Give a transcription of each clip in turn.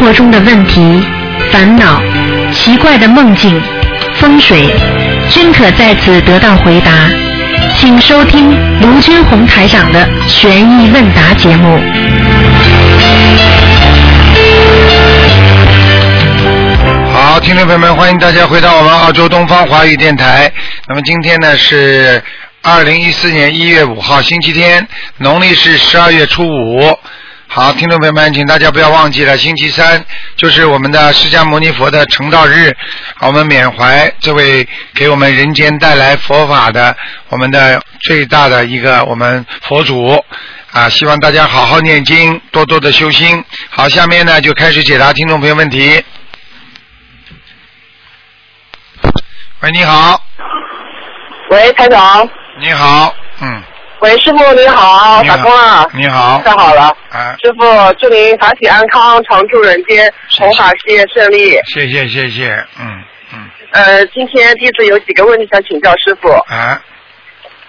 生活中的问题、烦恼、奇怪的梦境、风水，均可在此得到回答。请收听卢军红台长的《悬疑问答》节目。好，听众朋友们，欢迎大家回到我们澳洲东方华语电台。那么今天呢是二零一四年一月五号，星期天，农历是十二月初五。好，听众朋友们，请大家不要忘记了，星期三就是我们的释迦牟尼佛的成道日，我们缅怀这位给我们人间带来佛法的我们的最大的一个我们佛祖啊，希望大家好好念经，多多的修心。好，下面呢就开始解答听众朋友问题。喂，你好，喂，台长。你好，嗯，喂，师傅你好，打通了。你好，太好了，啊，师傅祝您法体安康，常驻人间，弘法事业顺利。谢谢谢谢，嗯嗯，呃，今天弟子有几个问题想请教师傅。啊，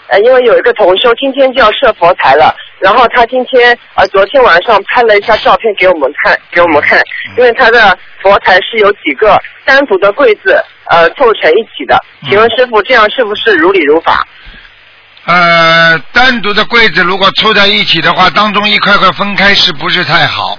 呃，因为有一个同修今天就要设佛台了，然后他今天呃昨天晚上拍了一下照片给我们看，给我们看，因为他的佛台是有几个单独的柜子呃凑成一起的，请问师傅这样是不是如理如法？呃，单独的柜子如果凑在一起的话，当中一块块分开是不是太好？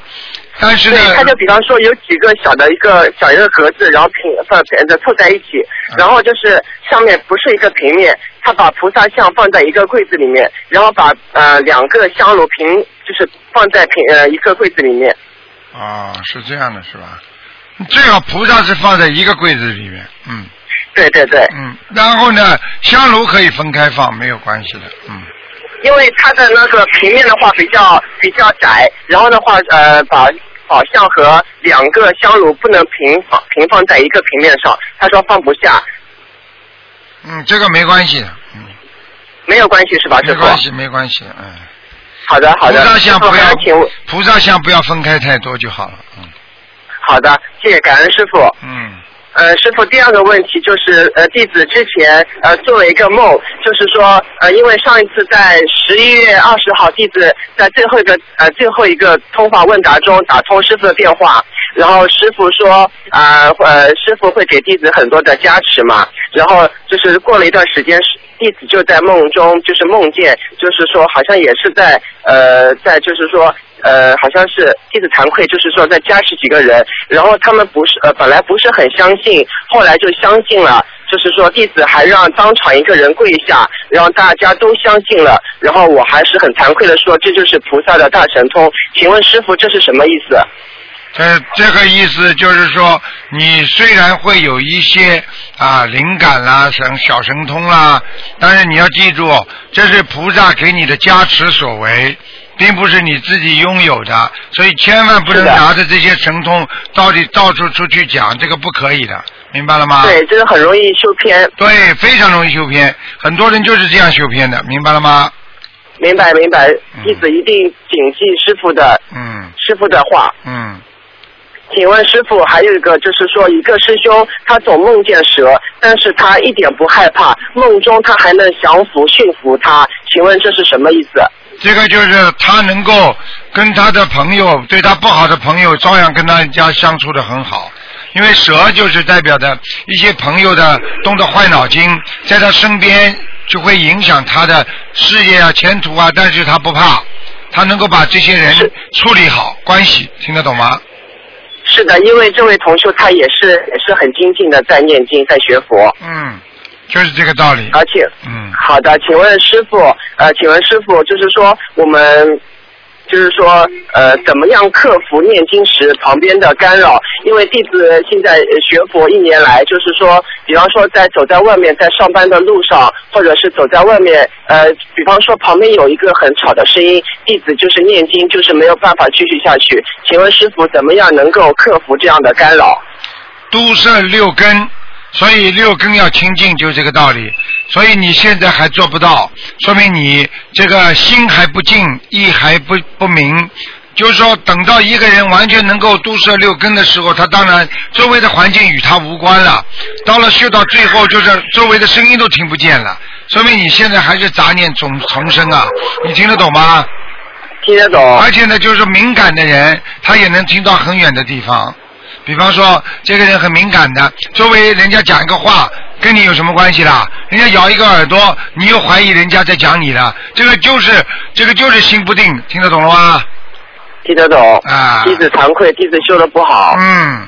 但是呢对，，他就比方说有几个小的一个小一个格子，然后平放平的凑在一起，嗯然后就是上面不是一个平面，他把菩萨像放在一个柜子里面，然后把呃两个香炉平就是放在平呃一个柜子里面。哦，是这样的，是吧？最好菩萨是放在一个柜子里面，嗯对对对，嗯，然后呢，香炉可以分开放，没有关系的，嗯，因为它的那个平面的话比较比较窄，然后的话呃把宝像和两个香炉不能平放平放在一个平面上，他说放不下，嗯，这个没关系的，嗯，没有关系是吧，师傅？没关系，没关系，嗯，好的好的，菩萨像不要请问。菩萨像不要分开太多就好了，嗯。好的，谢谢感恩师傅。嗯呃，师傅，第二个问题就是，呃，弟子之前呃做了一个梦，就是说，呃，因为上一次在十一月二十号，弟子在最后一个呃最后一个通话问答中打通师傅的电话，然后师傅说，啊呃师傅会给弟子很多的加持嘛，然后就是过了一段时间，弟子就在梦中就是梦见，就是说好像也是在呃在就是说呃，好像是弟子惭愧，就是说再加持几个人，然后他们不是呃本来不是很相信，后来就相信了，就是说弟子还让当场一个人跪下，然后大家都相信了，然后我还是很惭愧的说这就是菩萨的大神通，请问师傅这是什么意思？这这个意思就是说，你虽然会有一些啊灵感啦、神小神通啦，但是你要记住，这是菩萨给你的加持所为，并不是你自己拥有的，所以千万不能拿着这些神通到底到处出去讲，这个不可以的，明白了吗？对，这个很容易修偏，对，非常容易修偏，很多人就是这样修偏的，明白了吗？明白明白嗯，弟子一定谨记师傅的嗯师傅的话。嗯，请问师傅，还有一个就是说，一个师兄他总梦见蛇，但是他一点不害怕，梦中他还能降服驯服他，请问这是什么意思？这个就是他能够跟他的朋友，对他不好的朋友，照样跟他家相处的很好。因为蛇就是代表的一些朋友的动的坏脑筋，在他身边就会影响他的事业啊、前途啊，但是他不怕，他能够把这些人处理好关系，听得懂吗？是的，因为这位同修他也是也是很精进的在念经，在学佛，嗯，就是这个道理。而且嗯，好的，请问师傅，呃，请问师傅，就是说我们。就是说，呃，怎么样克服念经时旁边的干扰？因为弟子现在呃学佛一年来，就是说，比方说在走在外面，在上班的路上，或者是走在外面，呃，比方说旁边有一个很吵的声音，弟子就是念经，就是没有办法继续下去。请问师傅，怎么样能够克服这样的干扰？都摄六根，所以六根要清净，就是这个道理。所以你现在还做不到，说明你这个心还不静，意还不不明。就是说，等到一个人完全能够都摄六根的时候，他当然周围的环境与他无关了。到了修到最后，就是周围的声音都听不见了，说明你现在还是杂念总丛生啊！你听得懂吗？听得懂。而且呢，就是敏感的人，他也能听到很远的地方。比方说，这个人很敏感的，周围人家讲一个话，跟你有什么关系啦？人家咬一个耳朵，你又怀疑人家在讲你了，这个就是这个就是心不定，听得懂了吗？听得懂。啊弟子惭愧，弟子修的不好。嗯，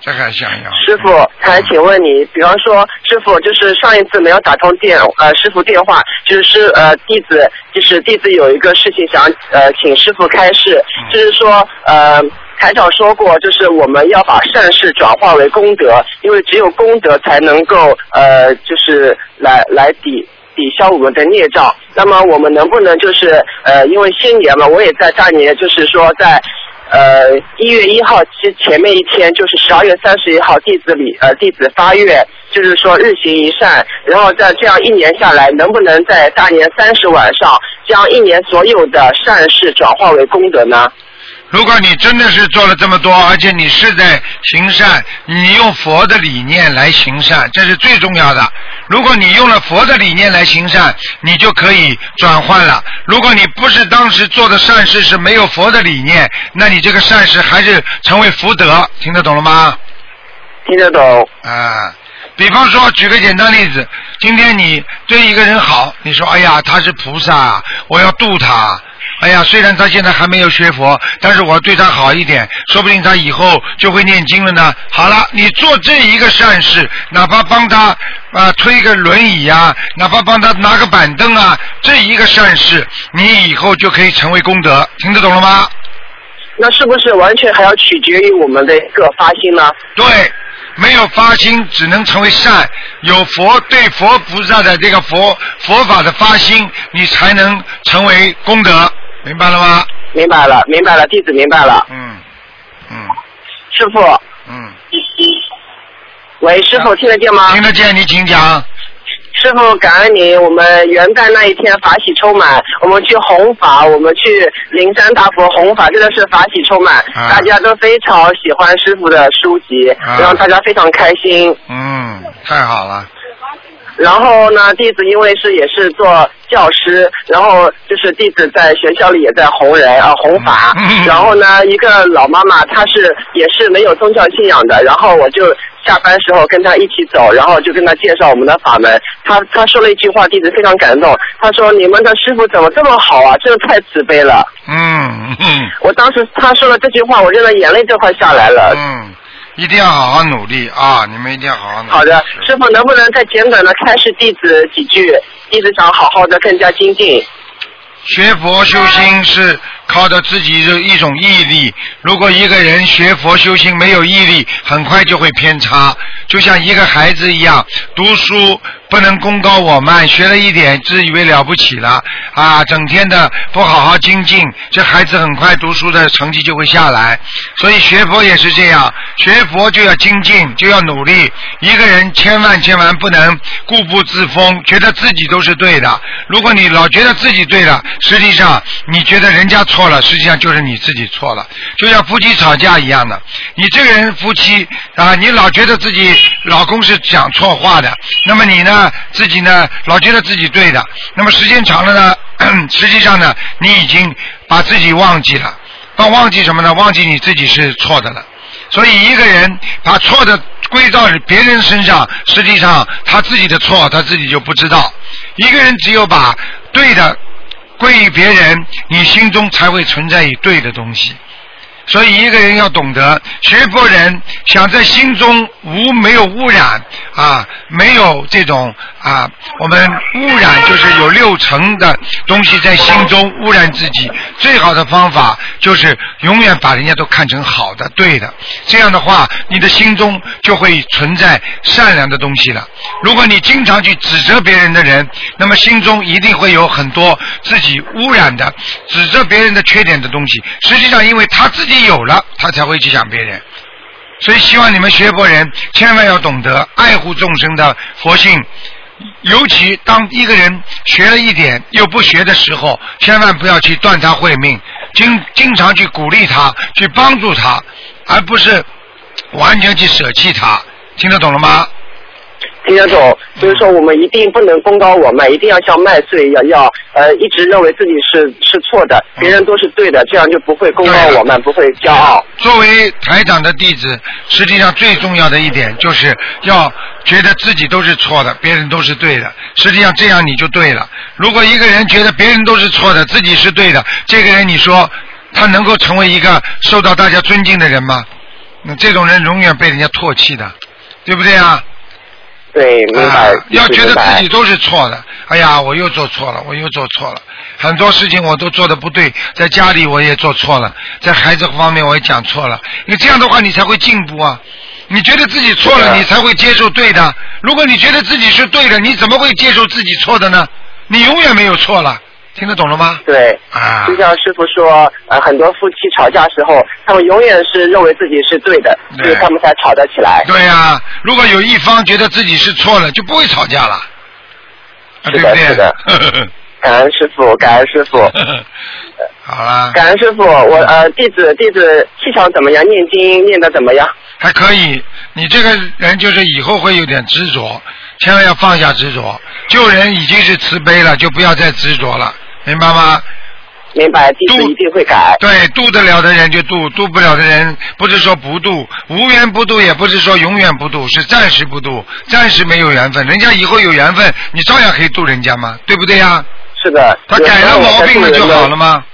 这个想要？师傅，还请问你，比方说，师傅就是上一次没有打通电呃师傅电话，就是师呃弟子就是弟子有一个事情想呃请师傅开示，就是说呃台长说过，就是我们要把善事转化为功德，因为只有功德才能够呃就是来来抵。抵消我们的孽障，那么我们能不能就是呃，因为新年嘛，我也在大年，就是说在呃一月一号之前面一天，就是十二月三十一号，弟子里呃弟子发愿，就是说日行一善，然后在这样一年下来，能不能在大年三十晚上将一年所有的善事转化为功德呢？如果你真的是做了这么多，而且你是在行善，你用佛的理念来行善，这是最重要的。如果你用了佛的理念来行善，你就可以转换了。如果你不是当时做的善事是没有佛的理念，那你这个善事还是成为福德，听得懂了吗？听得懂？啊，比方说，举个简单例子，今天你对一个人好，你说，哎呀，他是菩萨，我要度他。哎呀，虽然他现在还没有学佛，但是我对他好一点，说不定他以后就会念经了呢。好了，你做这一个善事，哪怕帮他啊推个轮椅啊，哪怕帮他拿个板凳啊，这一个善事，你以后就可以成为功德，听得懂了吗？那是不是完全还要取决于我们的一个发心呢？对，没有发心只能成为善，有佛对佛菩萨的这个佛佛法的发心，你才能成为功德，明白了吗？明白了，明白了，弟子明白了。嗯嗯师傅，嗯，喂，师傅听得见吗？听得见，你请讲。师傅，感恩您。我们元旦那一天法喜充满，我们去弘法，我们去灵山大佛弘法，真的是法喜充满，啊大家都非常喜欢师傅的书籍，啊让大家非常开心。嗯，太好了。然后呢，弟子因为是也是做教师，然后就是弟子在学校里也在弘人啊弘法。嗯然后呢，一个老妈妈她是也是没有宗教信仰的，然后我就下班时候跟她一起走，然后就跟她介绍我们的法门。她她说了一句话，弟子非常感动。她说：“你们的师傅怎么这么好啊？真的太慈悲了。嗯嗯”我当时她说了这句话，我真的眼泪都快下来了。嗯，一定要好好努力啊！你们一定要好好努力。好的，师傅能不能再简短的开示弟子几句？弟子想好好的更加精进。学佛修心是靠着自己的一种毅力。如果一个人学佛修行没有毅力，很快就会偏差。就像一个孩子一样，读书不能功高我慢，学了一点自以为了不起了啊，整天的不好好精进，这孩子很快读书的成绩就会下来。所以学佛也是这样，学佛就要精进，就要努力。一个人千万千万不能固步自封，觉得自己都是对的。如果你老觉得自己对了，实际上你觉得人家错错了，实际上就是你自己错了。就像夫妻吵架一样的，你这个人夫妻啊，你老觉得自己老公是讲错话的，那么你呢自己呢老觉得自己对的，那么时间长了呢，实际上呢你已经把自己忘记了，那忘记什么呢？忘记你自己是错的了。所以一个人把错的归到别人身上，实际上他自己的错他自己就不知道。一个人只有把对的归于别人，你心中才会存在于对的东西。所以一个人要懂得，学佛人想在心中无没有污染啊，没有这种啊，我们污染就是有六层的东西在心中污染自己。最好的方法就是永远把人家都看成好的、对的，这样的话，你的心中就会存在善良的东西了。如果你经常去指责别人的人，那么心中一定会有很多自己污染的、指责别人的缺点的东西。实际上，因为他自己有了，他才会去想别人。所以，希望你们学佛人千万要懂得爱护众生的佛性。尤其当一个人学了一点又不学的时候，千万不要去断他慧命，经经常去鼓励他，去帮助他，而不是完全去舍弃他。听得懂了吗？听得懂，就是说我们一定不能功高我慢，一定要像麦穗一样要呃一直认为自己是是错的，别人都是对的，这样就不会功高我慢，不会骄傲。作为台长的弟子，实际上最重要的一点就是要觉得自己都是错的，别人都是对的。实际上这样你就对了。如果一个人觉得别人都是错的，自己是对的，这个人你说他能够成为一个受到大家尊敬的人吗？那这种人永远被人家唾弃的，对不对啊？对，明白。啊要觉得自己都是错的，哎呀，我又做错了，我又做错了，很多事情我都做的不对，在家里我也做错了，在孩子方面我也讲错了，你这样的话你才会进步啊。你觉得自己错了，你才会接受对的。如果你觉得自己是对的，你怎么会接受自己错的呢？你永远没有错了，听得懂了吗？对。啊就，像师傅说，呃，很多夫妻吵架时候，他们永远是认为自己是对的，所以他们才吵得起来。对呀、如果有一方觉得自己是错了，就不会吵架了，对不对？的是的 感恩师傅，感恩师傅，好啦，感恩师傅。我呃，弟子弟子气场怎么样？念经念的怎么样？还可以。你这个人就是以后会有点执着，千万要放下执着。救人已经是慈悲了，就不要再执着了，明白吗？明白，弟子度一定会改。对，渡得了的人就渡，渡不了的人不是说不渡，无缘不渡，也不是说永远不渡，是暂时不渡，暂时没有缘分。人家以后有缘分，你照样可以渡人家嘛？对不对呀？是的。他改了毛病了就好了吗？吗？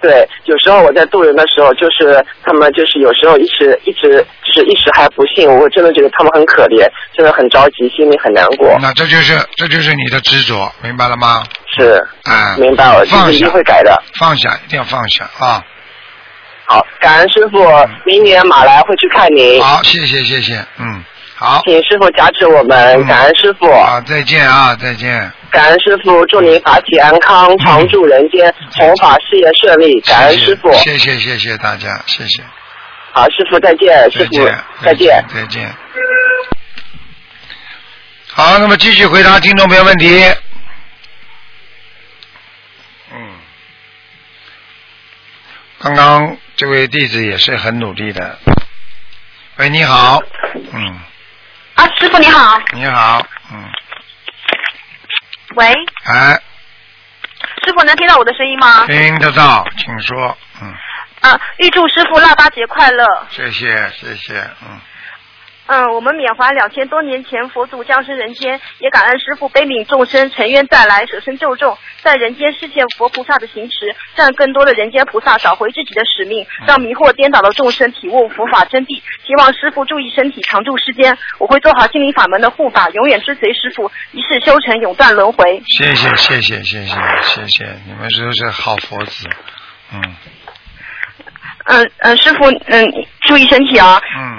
对，有时候我在渡人的时候，就是他们就是有时候一直一直就是一时还不信，我真的觉得他们很可怜，真的很着急，心里很难过。那这就是这就是你的执着，明白了吗？是，啊，明白，我弟放下一定会改的。放下，一定要放下啊！好，感恩师傅，明年马来会去看您，好，谢谢谢谢，嗯，好，请师傅加持我们，嗯感恩师傅，好，再见啊，再见。感恩师傅，祝您法体安康，常驻人间，弘法事业顺利，感恩师傅。谢谢谢谢大家，谢谢，好，师傅再见，师傅再见，再见。再见。好，那么继续回答听众朋友问题。刚刚这位弟子也是很努力的。喂，你好，嗯，啊，师傅你好，你好，嗯，喂，哎，师傅能听到我的声音吗？听得到，请说，嗯，啊，预祝师傅腊八节快乐。谢谢谢谢，嗯，嗯，我们缅怀两千多年前佛祖降生人间，也感恩师傅悲悯众生，沉冤再来，舍身救众，在人间实现佛菩萨的行持，让更多的人间菩萨找回自己的使命，让迷惑颠倒的众生体悟佛法真谛。希望师傅注意身体，常驻世间。我会做好心灵法门的护法，永远追随师傅，一世修成，永断轮回。谢谢谢谢谢谢谢谢，你们都是好佛子，嗯嗯嗯，师傅，嗯，注意身体啊。嗯，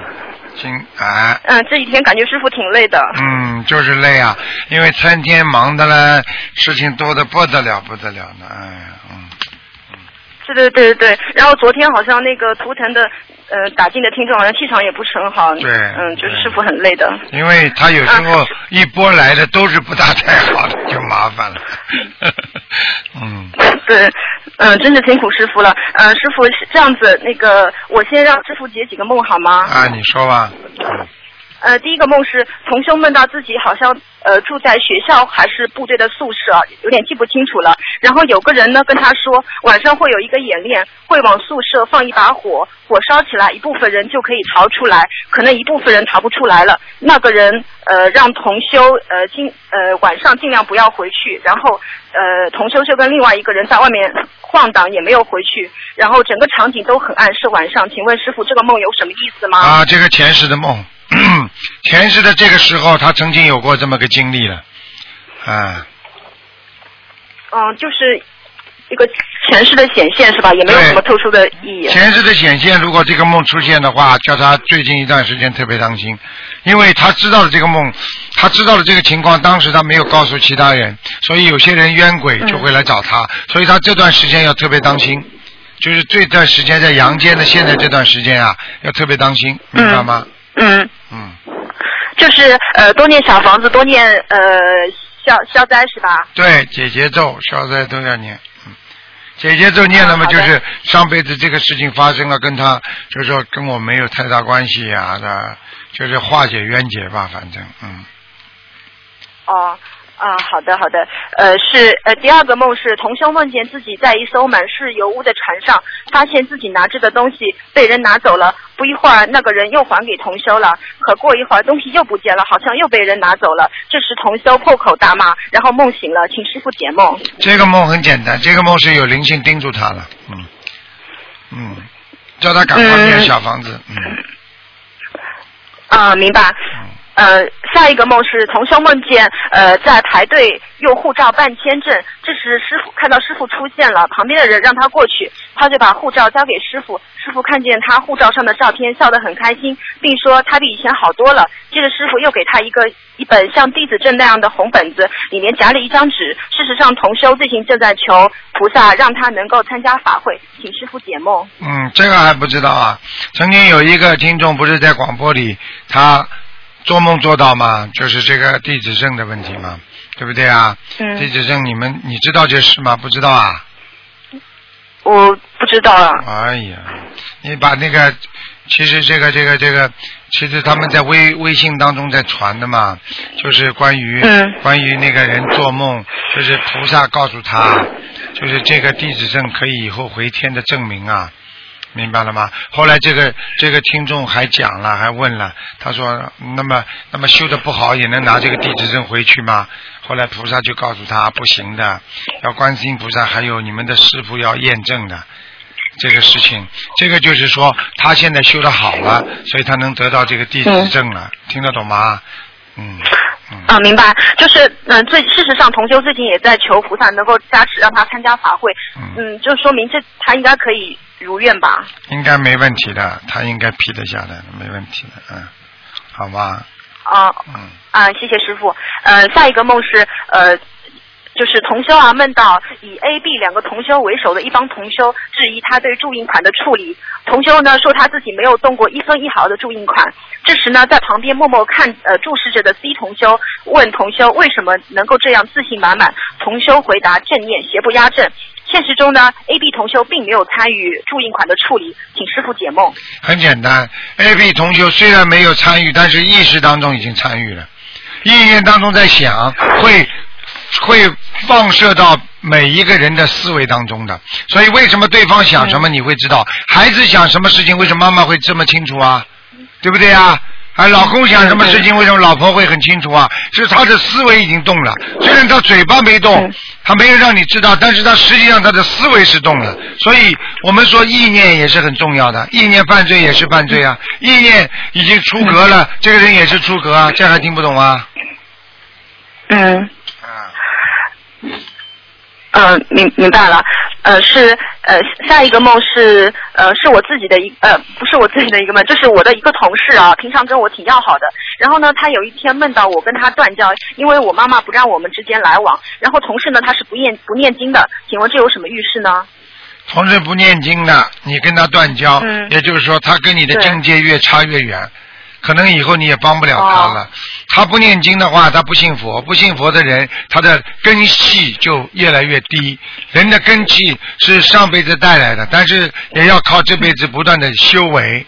今哎。嗯，这几天感觉师傅挺累的。嗯，就是累啊，因为参天忙的嘞，事情多的不得了，不得了呢，哎呀，嗯，对对对对对，然后昨天好像那个图腾的呃打进的听众好像气场也不是很好。对嗯，就是师傅很累的。因为他有时候一波来的都是不大太好的，就麻烦了，嗯，对，嗯，真是辛苦师傅了。嗯，师傅是这样子，那个我先让师傅解几个梦好吗？啊，你说吧，嗯呃，第一个梦是同修梦到自己好像呃住在学校还是部队的宿舍，有点记不清楚了。然后有个人呢跟他说，晚上会有一个演练，会往宿舍放一把火，火烧起来，一部分人就可以逃出来，可能一部分人逃不出来了。那个人呃让同修呃尽呃晚上尽量不要回去，然后呃同修就跟另外一个人在外面晃荡，也没有回去，然后整个场景都很暗，是晚上。请问师傅这个梦有什么意思吗？啊，这个前世的梦，前世的这个时候，他曾经有过这么个经历了，啊，嗯，就是一个前世的显现是吧？也没有什么特殊的意义。前世的显现，如果这个梦出现的话，叫他最近一段时间特别当心，因为他知道了这个梦，他知道了这个情况，当时他没有告诉其他人，所以有些人冤鬼就会来找他，所以他这段时间要特别当心，就是这段时间在阳间的现在这段时间啊，要特别当心，明白吗？嗯，嗯，嗯就是呃多念小房子，多念呃消消灾是吧？对，解节奏、消灾都要念，嗯，姐姐咒念了嘛，就是上辈子这个事情发生了，跟他就是说跟我没有太大关系啊、的，就是化解冤结吧，反正嗯。哦。啊，好的好的，呃，是呃，第二个梦是同修梦见自己在一艘满是油污的船上，发现自己拿着的东西被人拿走了，不一会儿那个人又还给同修了，可过一会儿东西又不见了，好像又被人拿走了，这时同修破口大骂，然后梦醒了，请师傅解梦。这个梦很简单，这个梦是有灵性盯住他了，嗯嗯，叫他赶快念嗯小房子，嗯啊，明白。呃，下一个梦是同修梦见呃在排队用护照办签证，这时师傅看到师傅出现了，旁边的人让他过去，他就把护照交给师傅，师傅看见他护照上的照片，笑得很开心，并说他比以前好多了。接着师傅又给他一个一本像弟子证那样的红本子，里面夹了一张纸。事实上，同修最近正在求菩萨让他能够参加法会，请师傅解梦。嗯，这个还不知道啊。曾经有一个听众不是在广播里，他做梦做到吗？就是这个地址证的问题嘛，对不对啊？嗯地址证你们你知道这事吗？不知道啊？我不知道啊。哎呀，你把那个，其实这个这个这个，其实他们在微微信当中在传的嘛，就是关于、嗯关于那个人做梦，就是菩萨告诉他，就是这个地址证可以以后回天的证明啊。明白了吗？后来这个这个听众还讲了，还问了，他说：“那么那么修的不好也能拿这个地址证回去吗？”后来菩萨就告诉他不行的，要观世音菩萨还有你们的师傅要验证的这个事情。这个就是说他现在修的好了，所以他能得到这个地址证了，听得懂吗？嗯嗯。啊，明白，就是嗯，最事实上，同修最近也在求菩萨能够加持，让他参加法会。嗯嗯，就说明这他应该可以如愿吧？应该没问题的，他应该批得下来的，没问题的，嗯，好吧，啊嗯。啊，谢谢师傅。呃，下一个梦是呃。就是同修啊，梦到以 A、B 两个同修为首的一帮同修质疑他对注印款的处理。同修呢说他自己没有动过一分一毫的注印款。这时呢，在旁边默默看呃注视着的 C 同修问同修为什么能够这样自信满满？同修回答正念，邪不压正。现实中呢，A、B 同修并没有参与注印款的处理，请师傅解梦。很简单，A、B 同修虽然没有参与，但是意识当中已经参与了，意念当中在想，会会放射到每一个人的思维当中的。所以为什么对方想什么你会知道，孩子想什么事情，为什么妈妈会这么清楚啊？对不对啊？啊，老公想什么事情，为什么老婆会很清楚啊？是他的思维已经动了，虽然他嘴巴没动，他没有让你知道，但是他实际上他的思维是动了。所以我们说意念也是很重要的，意念犯罪也是犯罪啊，意念已经出格了，这个人也是出格啊，这还听不懂啊？嗯。啊，嗯，明明白了，呃，是呃，下一个梦是呃，是我自己的一呃，不是我自己的一个梦，就是我的一个同事啊，平常跟我挺要好的。然后呢，他有一天梦到我跟他断交，因为我妈妈不让我们之间来往。然后同事呢，他是不念不念经的，请问这有什么预示呢？同事不念经的，你跟他断交，嗯也就是说他跟你的境界越差越远，可能以后你也帮不了他了。哦他不念经的话，他不信佛，不信佛的人，他的根气就越来越低。人的根气是上辈子带来的，但是也要靠这辈子不断的修为。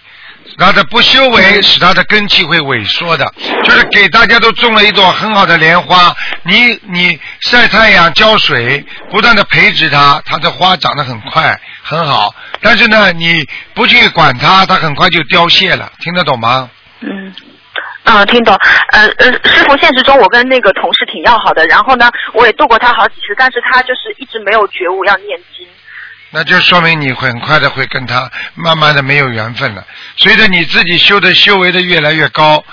他的不修为，使他的根气会萎缩的。就是给大家都种了一朵很好的莲花，你你晒太阳、浇水，不断的培植它，它的花长得很快，很好。但是呢，你不去管它，它很快就凋谢了。听得懂吗？嗯。啊，听懂。呃呃，师傅，现实中我跟那个同事挺要好的，然后呢，我也度过他好几次，但是他就是一直没有觉悟要念经。那就说明你很快的会跟他慢慢的没有缘分了。随着你自己修的修为的越来越高，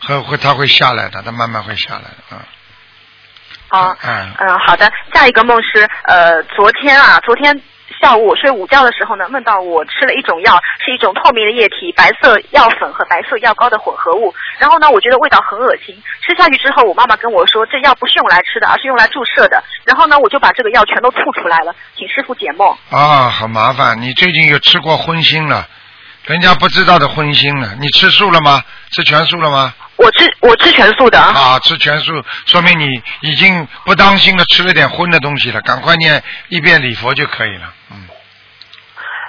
和会他会下来的，他慢慢会下来的啊。啊，嗯嗯，好的。下一个梦是呃，昨天啊，昨天下午我睡午觉的时候呢，梦到我吃了一种药，是一种透明的液体，白色药粉和白色药膏的混合物。然后呢，我觉得味道很恶心。吃下去之后，我妈妈跟我说，这药不是用来吃的，而是用来注射的。然后呢，我就把这个药全都吐出来了，请师傅解梦。啊，很麻烦。你最近有吃过荤腥了？人家不知道的荤腥呢。你吃素了吗？吃全素了吗？我吃我吃全素的。啊，吃全素，说明你已经不当心的吃了点荤的东西了，赶快念一遍礼佛就可以了。嗯，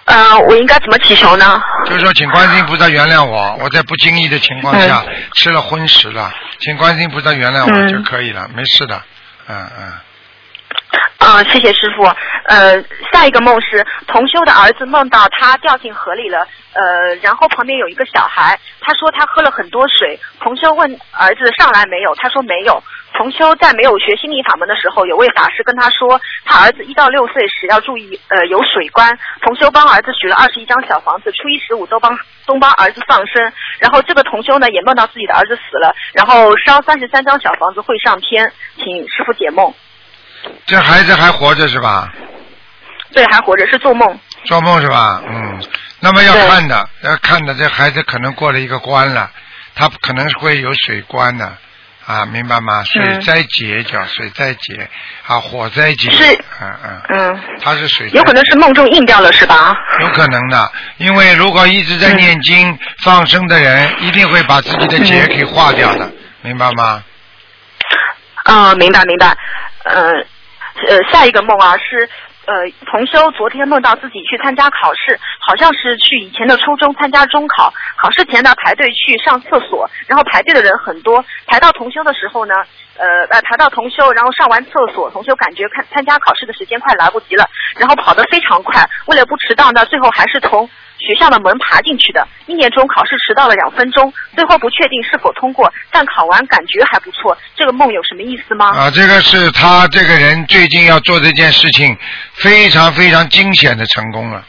呃，我应该怎么祈求呢？就是说，请观世音菩萨原谅我，我在不经意的情况下吃了荤食了，请观世音菩萨原谅我嗯就可以了，没事的。嗯嗯。啊、谢谢师傅。呃，下一个梦是同修的儿子梦到他掉进河里了，呃，然后旁边有一个小孩，他说他喝了很多水。同修问儿子上来没有，他说没有。同修在没有学心理法门的时候，有位法师跟他说，他儿子一到六岁时要注意，呃，有水关。同修帮儿子许了二十一张小房子，初一十五都帮都帮儿子放生。然后这个同修呢也梦到自己的儿子死了，然后烧三十三张小房子会上天，请师傅解梦。这孩子还活着是吧？对，还活着，是做梦。做梦是吧？嗯，那么要看的，要看的，这孩子可能过了一个关了，他可能会有水关的，啊，明白吗？水灾劫叫水灾劫，啊，火灾劫，是嗯嗯，嗯，他是水，有可能是梦中印掉了，是吧？有可能的，因为如果一直在念经、放生的人，一定会把自己的劫给化掉的，明白吗？啊、明白明白。呃呃，下一个梦啊是。呃，同修昨天梦到自己去参加考试，好像是去以前的初中参加中考。考试前呢，排队去上厕所，然后排队的人很多。排到同修的时候呢，呃呃，排到同修，然后上完厕所，同修感觉看参加考试的时间快来不及了，然后跑得非常快。为了不迟到呢，最后还是从学校的门爬进去的。一年中考试迟到了两分钟，最后不确定是否通过，但考完感觉还不错。这个梦有什么意思吗？啊，这个是他这个人最近要做这件事情，非常非常惊险的成功了，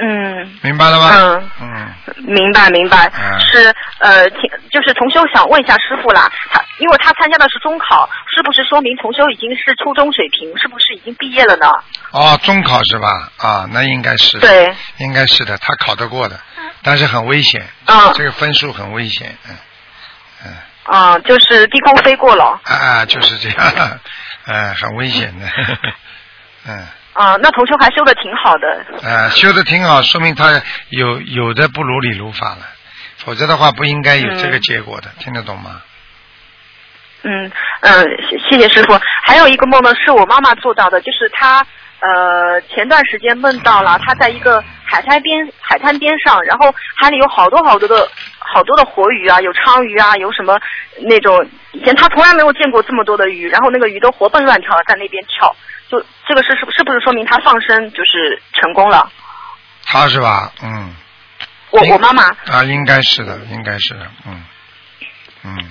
嗯明白了吗？嗯，嗯，明白明白，嗯是呃，听就是同修想问一下师傅啦，他因为他参加的是中考，是不是说明同修已经是初中水平，是不是已经毕业了呢？哦，中考是吧？啊，那应该是，对，应该是的，他考得过的，但是很危险，嗯这个分数很危险，嗯嗯，啊、就是低空飞过了。啊，就是这样，嗯，很危险的，嗯。啊、那同修还修的挺好的。呃，修的挺好，说明他有有的不如理如法了，否则的话不应该有这个结果的，听得懂吗？嗯嗯，谢谢谢师傅。还有一个梦呢，是我妈妈做到的，就是她呃前段时间梦到了她在一个海滩边海滩边上，然后海里有好多好多的好多的活鱼啊，有鲳鱼啊，有什么那种以前她从来没有见过这么多的鱼，然后那个鱼都活蹦乱跳的在那边跳，就这个是是是不是说明他放生就是成功了？他是吧？嗯。我我妈妈啊，应该是的，应该是的，嗯嗯。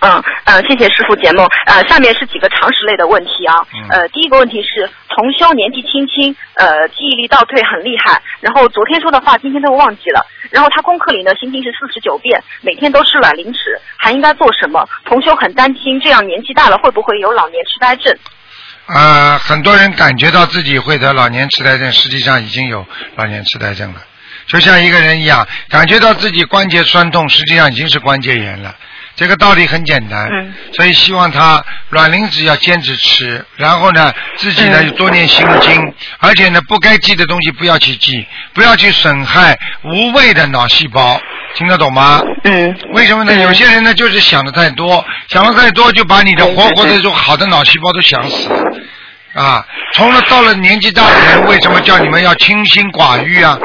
嗯呃，谢谢师傅解梦。呃，下面是几个常识类的问题啊。嗯呃，第一个问题是，同修年纪轻轻，呃，记忆力倒退很厉害，然后昨天说的话今天都忘记了。然后他功课里呢，心经是四十九遍，每天都吃卵磷脂，还应该做什么？同修很担心，这样年纪大了会不会有老年痴呆症？呃，很多人感觉到自己会得老年痴呆症，实际上已经有老年痴呆症了。就像一个人一样，感觉到自己关节酸痛，实际上已经是关节炎了。这个道理很简单，嗯所以希望他卵磷脂要坚持吃，然后呢，自己呢就多念心经，而且呢，不该记的东西不要去记，不要去损害无谓的脑细胞，听得懂吗？嗯为什么呢？嗯有些人呢就是想的太多，想的太多就把你的活活的这种好的脑细胞都想死了。啊，从了到了年纪大的人，为什么叫你们要清心寡欲啊？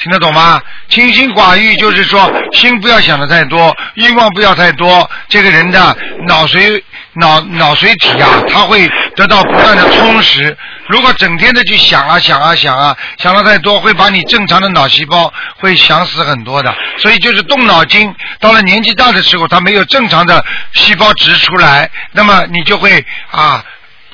听得懂吗？清心寡欲就是说，心不要想的太多，欲望不要太多。这个人的脑髓、脑脑髓体啊，他会得到不断的充实。如果整天的去想啊想啊想啊，想的太多，会把你正常的脑细胞会想死很多的。所以就是动脑筋，到了年纪大的时候，他没有正常的细胞值出来，那么你就会啊。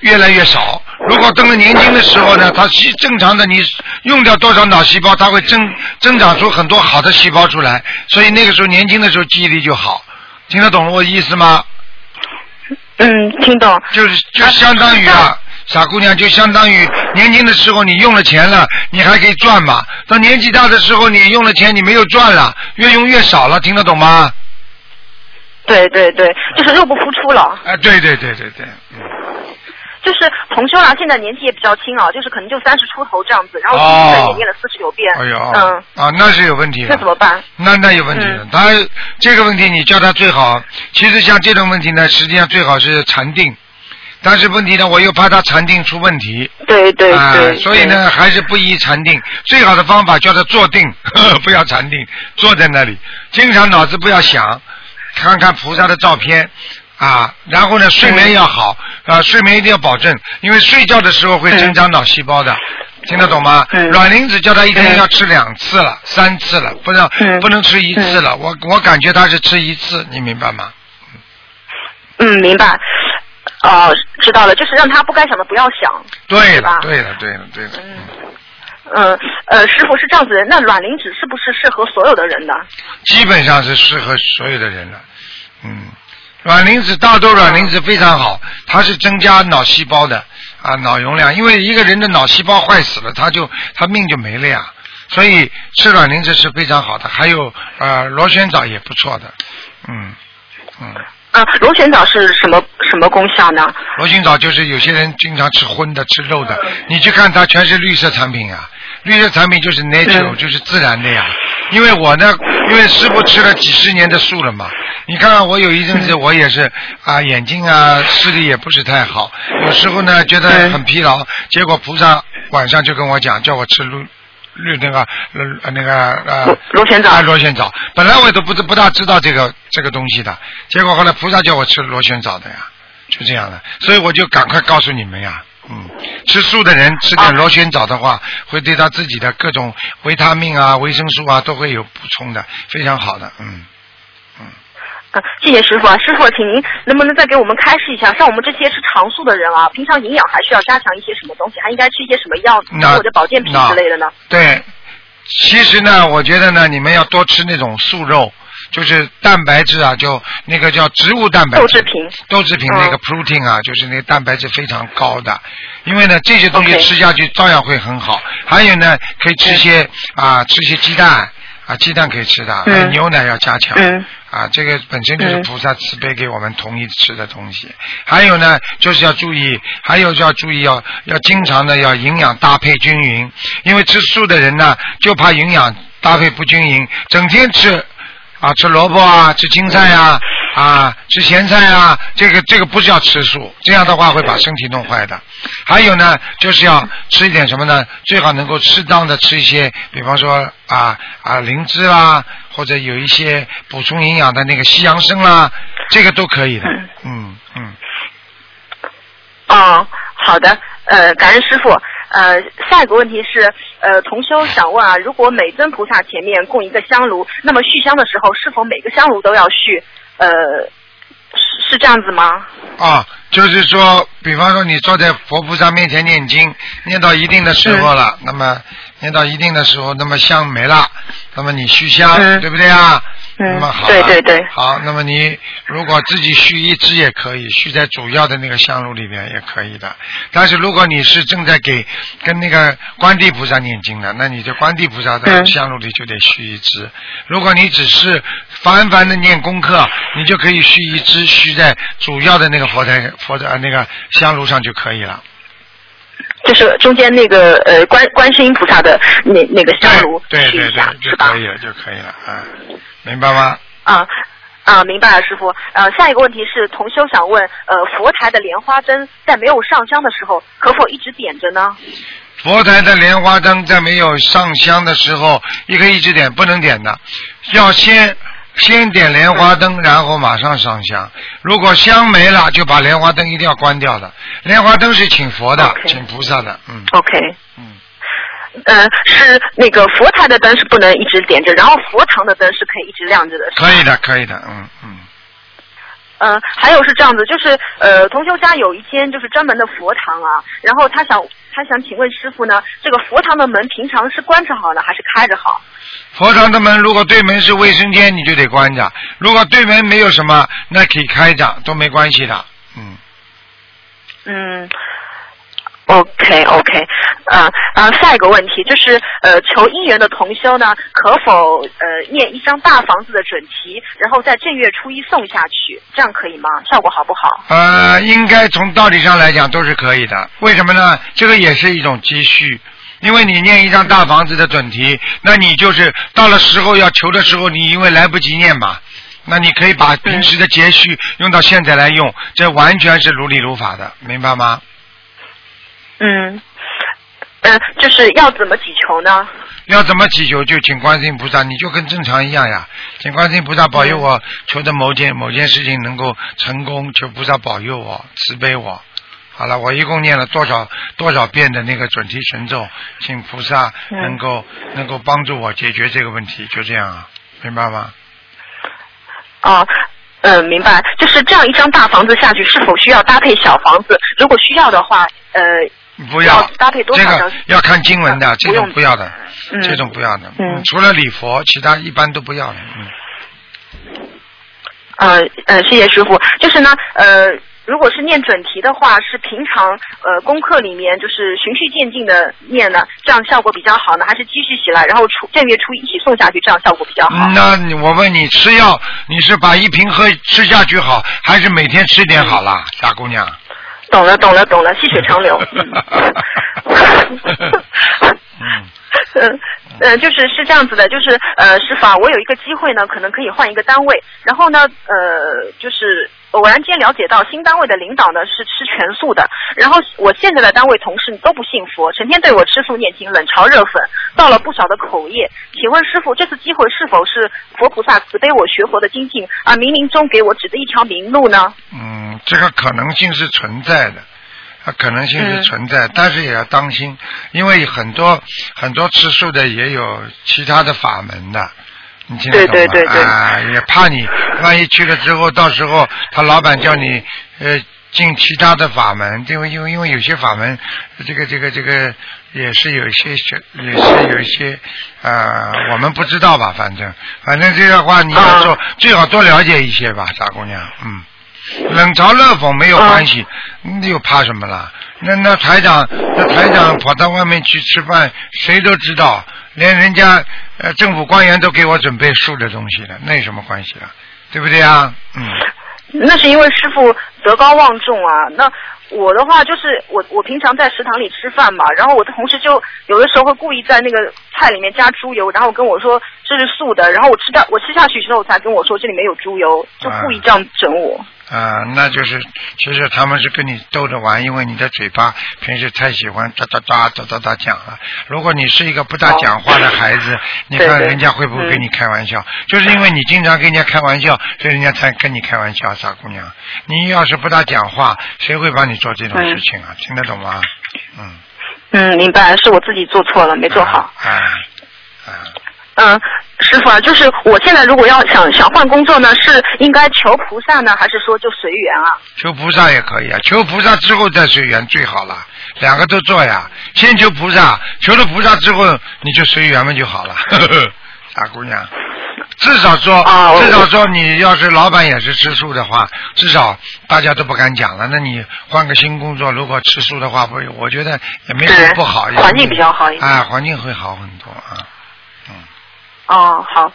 越来越少。如果等了年轻的时候呢，它细正常的，你用掉多少脑细胞，它会增增长出很多好的细胞出来。所以那个时候年轻的时候记忆力就好。听得懂我意思吗？嗯，听懂。就是就相当于啊，傻姑娘，就相当于年轻的时候你用了钱了，你还可以赚嘛。到年纪大的时候，你用了钱你没有赚了，越用越少了，听得懂吗？对对对，就是入不敷出了。啊，对对对对对，嗯就是同修啦，现在年纪也比较轻啊，就是可能就三十出头这样子，然后哦经也念了四十九遍，哎呦，嗯，啊，那是有问题的这怎。么办？那那有问题的，嗯他这个问题你叫他最好，其实像这种问题呢，实际上最好是禅定，但是问题呢，我又怕他禅定出问题，对对啊、对，所以呢，还是不宜禅定。最好的方法叫他坐定，呵呵不要禅定，坐在那里，经常脑子不要想，看看菩萨的照片。啊，然后呢，睡眠要好，啊，睡眠一定要保证，因为睡觉的时候会增长脑细胞的，听得懂吗？嗯卵磷脂叫他一天嗯要吃两次了，三次了，不能、嗯不能吃一次了。我我感觉他是吃一次，你明白吗？嗯，明白。哦、知道了，就是让他不该想的不要想。对了是吧，对了，对了，对了。嗯嗯呃，师傅是这样子的，那卵磷脂是不是适合所有的人的？基本上是适合所有的人了。嗯，卵磷脂大豆卵磷脂非常好，它是增加脑细胞的啊脑容量，因为一个人的脑细胞坏死了，他就他命就没了呀。所以吃卵磷脂是非常好的，还有呃螺旋藻也不错的，嗯嗯，啊，螺旋藻是什么什么功效呢？螺旋藻就是有些人经常吃荤的、吃肉的，你去看它全是绿色产品啊，绿色产品就是 natural，、嗯就是自然的呀。因为我呢，因为师傅吃了几十年的素了嘛，你看看我有一阵子我也是啊，眼睛啊视力也不是太好，有时候呢觉得很疲劳，结果菩萨晚上就跟我讲，叫我吃绿绿那个呃那个呃螺螺旋藻啊螺旋藻，本来我都不不大知道这个这个东西的，结果后来菩萨叫我吃螺旋藻的呀。就这样的，所以我就赶快告诉你们呀，嗯，吃素的人吃点螺旋藻的话，会对他自己的各种维他命啊、维生素啊都会有补充的，非常好的，嗯。嗯，谢谢师傅啊，师傅，请您能不能再给我们开示一下，像我们这些吃长素的人啊，平常营养还需要加强一些什么东西，还应该吃一些什么药那或者保健品之类的呢？对，其实呢，我觉得呢，你们要多吃那种素肉，就是蛋白质啊，就那个叫植物蛋白质。豆制品。豆制品那个 protein 啊，就是那个蛋白质非常高的，因为呢这些东西吃下去照样会很好。还有呢，可以吃些啊，吃些鸡蛋啊，鸡蛋可以吃的，嗯牛奶要加强。嗯啊，这个本身就是嗯菩萨慈悲给我们同意吃的东西。还有呢，就是要注意，还有就要注意要要经常的要营养搭配均匀，因为吃素的人呢，就怕营养搭配不均匀，整天吃啊吃萝卜啊，吃青菜啊。啊，吃咸菜啊，这个这个不是要吃素，这样的话会把身体弄坏的。还有呢，就是要吃一点什么呢？最好能够适当的吃一些，比方说啊啊灵芝啦，或者有一些补充营养的那个西洋参啦，这个都可以的。嗯嗯，哦，好的，呃，感恩师傅。呃，下一个问题是，呃，同修想问啊，如果每尊菩萨前面供一个香炉，那么续香的时候，是否每个香炉都要续？呃，是是这样子吗？啊，就是说，比方说你坐在佛菩萨面前念经，念到一定的时候了，那么念到一定的时候，那么香没了，那么你续香，嗯对不对啊？嗯那么好了，对对对好，那么你如果自己续一支也可以，续在主要的那个香炉里面也可以的。但是如果你是正在给跟那个观地菩萨念经的，那你就观地菩萨的嗯香炉里就得续一支。如果你只是凡凡的念功课，你就可以续一支，续在主要的那个佛台佛的呃那个香炉上就可以了。就是中间那个呃观观世音菩萨的那那个香炉对对对续一下，是吧就可？以了，就可以了，啊，明白吗？啊啊，明白了，师傅。呃，下一个问题是，同修想问，呃，佛台的莲花灯在没有上香的时候，可否一直点着呢？佛台的莲花灯在没有上香的时候，也可以一直点，不能点的，要先先点莲花灯，然后马上上香。如果香没了，就把莲花灯一定要关掉的。莲花灯是请佛的请菩萨的，嗯 OK，嗯，呃，是那个佛台的灯是不能一直点着，然后佛堂的灯是可以一直亮着的。可以的，可以的，嗯嗯。嗯、还有是这样子，就是呃，同修家有一间就是专门的佛堂啊，然后他想他想请问师傅呢，这个佛堂的门平常是关着好呢，还是开着好？佛堂的门如果对门是卫生间，你就得关着；如果对门没有什么，那可以开着，都没关系的。嗯，嗯，OK OK，啊啊，下一个问题就是呃，求姻缘的同修呢，可否呃念一张大房子的准提，然后在正月初一送下去，这样可以吗？效果好不好？呃，应该从道理上来讲都是可以的。为什么呢？这个也是一种积蓄，因为你念一张大房子的准提，那你就是到了时候要求的时候，你因为来不及念嘛，那你可以把平时的节序用到现在来用，这完全是如理如法的，明白吗？嗯，呃，就是要怎么祈求呢？要怎么祈求就请观世音菩萨，你就跟正常一样呀，请观世音菩萨保佑我求的某件某件事情能够成功，求菩萨保佑我慈悲我。好了，我一共念了多少多少遍的那个准提神咒，请菩萨能够、能够帮助我解决这个问题，就这样啊，明白吗？啊，嗯、明白。就是这样一张大房子下去，是否需要搭配小房子？如果需要的话，呃，不要搭配多这个少？要看经文的，这种不要的，嗯这种不要的。嗯除了礼佛，其他一般都不要的。嗯。呃呃，谢谢师傅。就是呢，呃，如果是念准提的话，是平常呃功课里面就是循序渐进的念呢，这样效果比较好呢，还是继续起来，然后初正月初一一起送下去，这样效果比较好？嗯那你我问你，吃药你是把一瓶喝吃下去好，还是每天吃点好啦，傻姑娘？懂了，懂了，懂了，细水长流。嗯，嗯呃，就是是这样子的，就是呃，师傅啊，我有一个机会呢，可能可以换一个单位，然后呢，呃，就是偶然间了解到新单位的领导呢是吃全素的，然后我现在的单位同事都不信佛，成天对我吃素念经，冷嘲热讽，造了不少的口业。请问师傅，这次机会是否是佛菩萨慈悲我学佛的精进啊，冥冥中给我指的一条明路呢？嗯，这个可能性是存在的，它可能性是嗯存在，但是也要当心，因为很多很多吃素的也有其他的法门的。你听得懂吗？对对对对啊，也怕你万一去了之后，到时候他老板叫你呃进其他的法门，因为因为因为有些法门，这个这个这个也是有一些小，也是有一些呃我们不知道吧，反正反正这个话你要说、最好多了解一些吧，傻姑娘，嗯。冷嘲热讽没有关系，你又怕什么了？那那台长，那台长跑到外面去吃饭，谁都知道，连人家呃政府官员都给我准备素的东西了，那有什么关系了？对不对啊？嗯，那是因为师傅德高望重啊。那我的话就是我我平常在食堂里吃饭嘛，然后我的同事就有的时候会故意在那个菜里面加猪油，然后跟我说这是素的，然后我吃掉我吃下去之后才跟我说这里面有猪油，就故意这样整我。那就是其实他们是跟你逗着玩，因为你的嘴巴平时太喜欢哒哒哒哒哒哒讲了。如果你是一个不大讲话的孩子，你看人家会不会跟你开玩笑？就是因为你经常跟人家开玩笑，所以人家才跟你开玩笑，傻姑娘。你要是不大讲话，谁会帮你做这种事情啊？听得懂吗？嗯。嗯，明白，是我自己做错了，没做好。啊啊！嗯，师傅啊，就是我现在如果要想想换工作呢，是应该求菩萨呢，还是说就随缘啊？求菩萨也可以啊，求菩萨之后再随缘最好了，两个都做呀。先求菩萨，求了菩萨之后你就随缘嘛就好了。呵 呵傻姑娘，至少说，啊至少说你要是老板也是吃素的话，至少大家都不敢讲了。那你换个新工作，如果吃素的话，不，我觉得也没什么不好，环境比较好一点啊，环境会好很多啊。哦，好，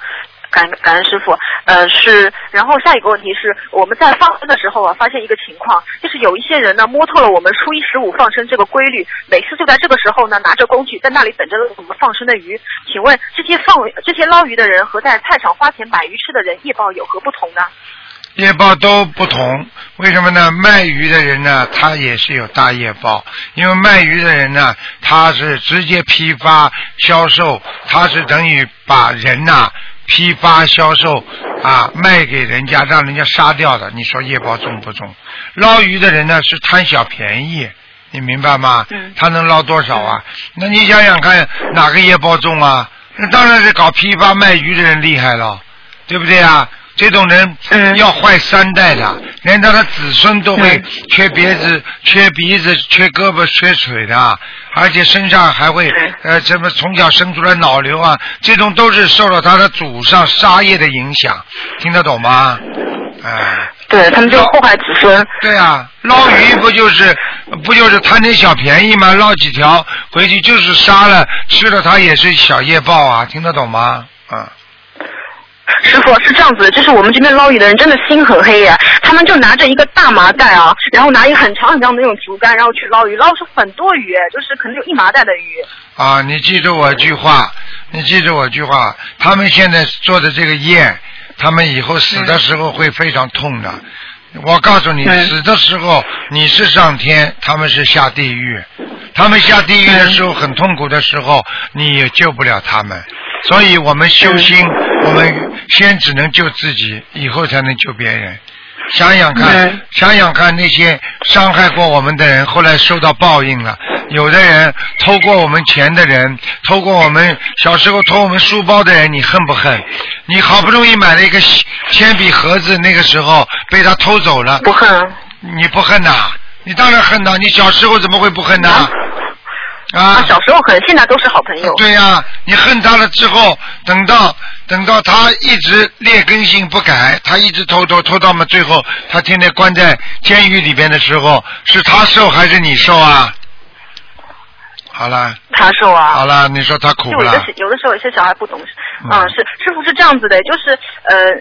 感感恩师傅。呃，是，然后下一个问题是，我们在放生的时候啊，发现一个情况，就是有一些人呢摸透了我们初一十五放生这个规律，每次就在这个时候呢，拿着工具在那里等着我们放生的鱼。请问这些放这些捞鱼的人和在菜场花钱买鱼吃的人业报有何不同呢？业报都不同，为什么呢？卖鱼的人呢，他也是有大业报，因为卖鱼的人呢，他是直接批发销售，他是等于把人呐、批发销售啊卖给人家，让人家杀掉的。你说业报重不重？捞鱼的人呢是贪小便宜，你明白吗？嗯他能捞多少啊？那你想想看，哪个业报重啊？那当然是搞批发卖鱼的人厉害了，对不对啊？这种人嗯要坏三代的，连他的子孙都会嗯缺鼻子、缺鼻子、缺胳膊、缺腿的，而且身上还会呃，什么从小生出来脑瘤啊，这种都是受了他的祖上杀业的影响，听得懂吗？哎、对他们就祸害子孙。对啊，捞鱼不就是不就是贪点小便宜吗？捞几条回去就是杀了吃了，他也是小业报啊，听得懂吗？啊。师傅是这样子的，就是我们这边捞鱼的人真的心很黑呀，他们就拿着一个大麻袋啊，然后拿一个很长很长的那种竹竿，然后去捞鱼，捞出很多鱼，就是可能有一麻袋的鱼。啊，你记住我一句话，你记住我一句话，他们现在做的这个业，他们以后死的时候会非常痛的。我告诉你，嗯死的时候你是上天，他们是下地狱。他们下地狱的时候很痛苦的时候，你也救不了他们。所以我们修心，我们先只能救自己，以后才能救别人。想想看，嗯想想看，那些伤害过我们的人，后来受到报应了。有的人偷过我们钱的人，偷过我们小时候偷我们书包的人，你恨不恨？你好不容易买了一个铅笔盒子，那个时候被他偷走了，不恨，你不恨呐？你当然恨呐！你小时候怎么会不恨呢？啊啊，小时候恨，现在都是好朋友。对呀、你恨他了之后，等到等到他一直劣根性不改，他一直偷偷偷到嘛，最后他天天关在监狱里边的时候，是他受还是你受啊？好了，他受啊。好了，你说他苦了就有的？是有的时候有些小孩不懂事，嗯嗯，是师傅是这样子的，就是呃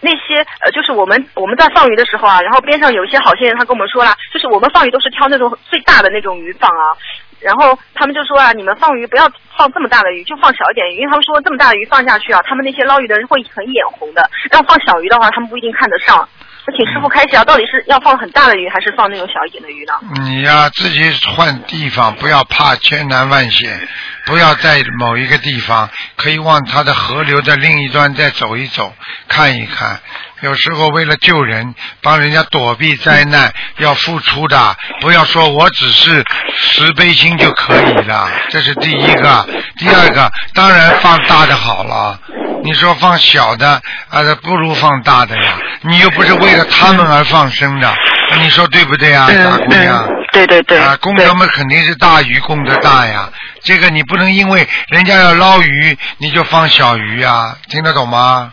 那些呃就是我们我们在放鱼的时候啊，然后边上有一些好心人，他跟我们说了，就是我们放鱼都是挑那种最大的那种鱼放啊。然后他们就说啊，你们放鱼不要放这么大的鱼，就放小一点鱼，因为他们说这么大的鱼放下去啊，他们那些捞鱼的人会很眼红的。然后放小鱼的话，他们不一定看得上。那请师傅开启啊，到底是要放很大的鱼，还是放那种小一点的鱼呢？你呀、自己换地方，不要怕千难万险，不要在某一个地方，可以往它的河流的另一端再走一走，看一看。有时候为了救人，帮人家躲避灾难，要付出的。不要说我只是慈悲心就可以了，这是第一个。第二个，当然放大的好了。你说放小的啊，不如放大的呀。你又不是为了他们而放生的，你说对不对呀，大姑娘？嗯，对对对。啊，功对德嘛肯定是大鱼供的大呀。这个你不能因为人家要捞鱼，你就放小鱼呀，听得懂吗？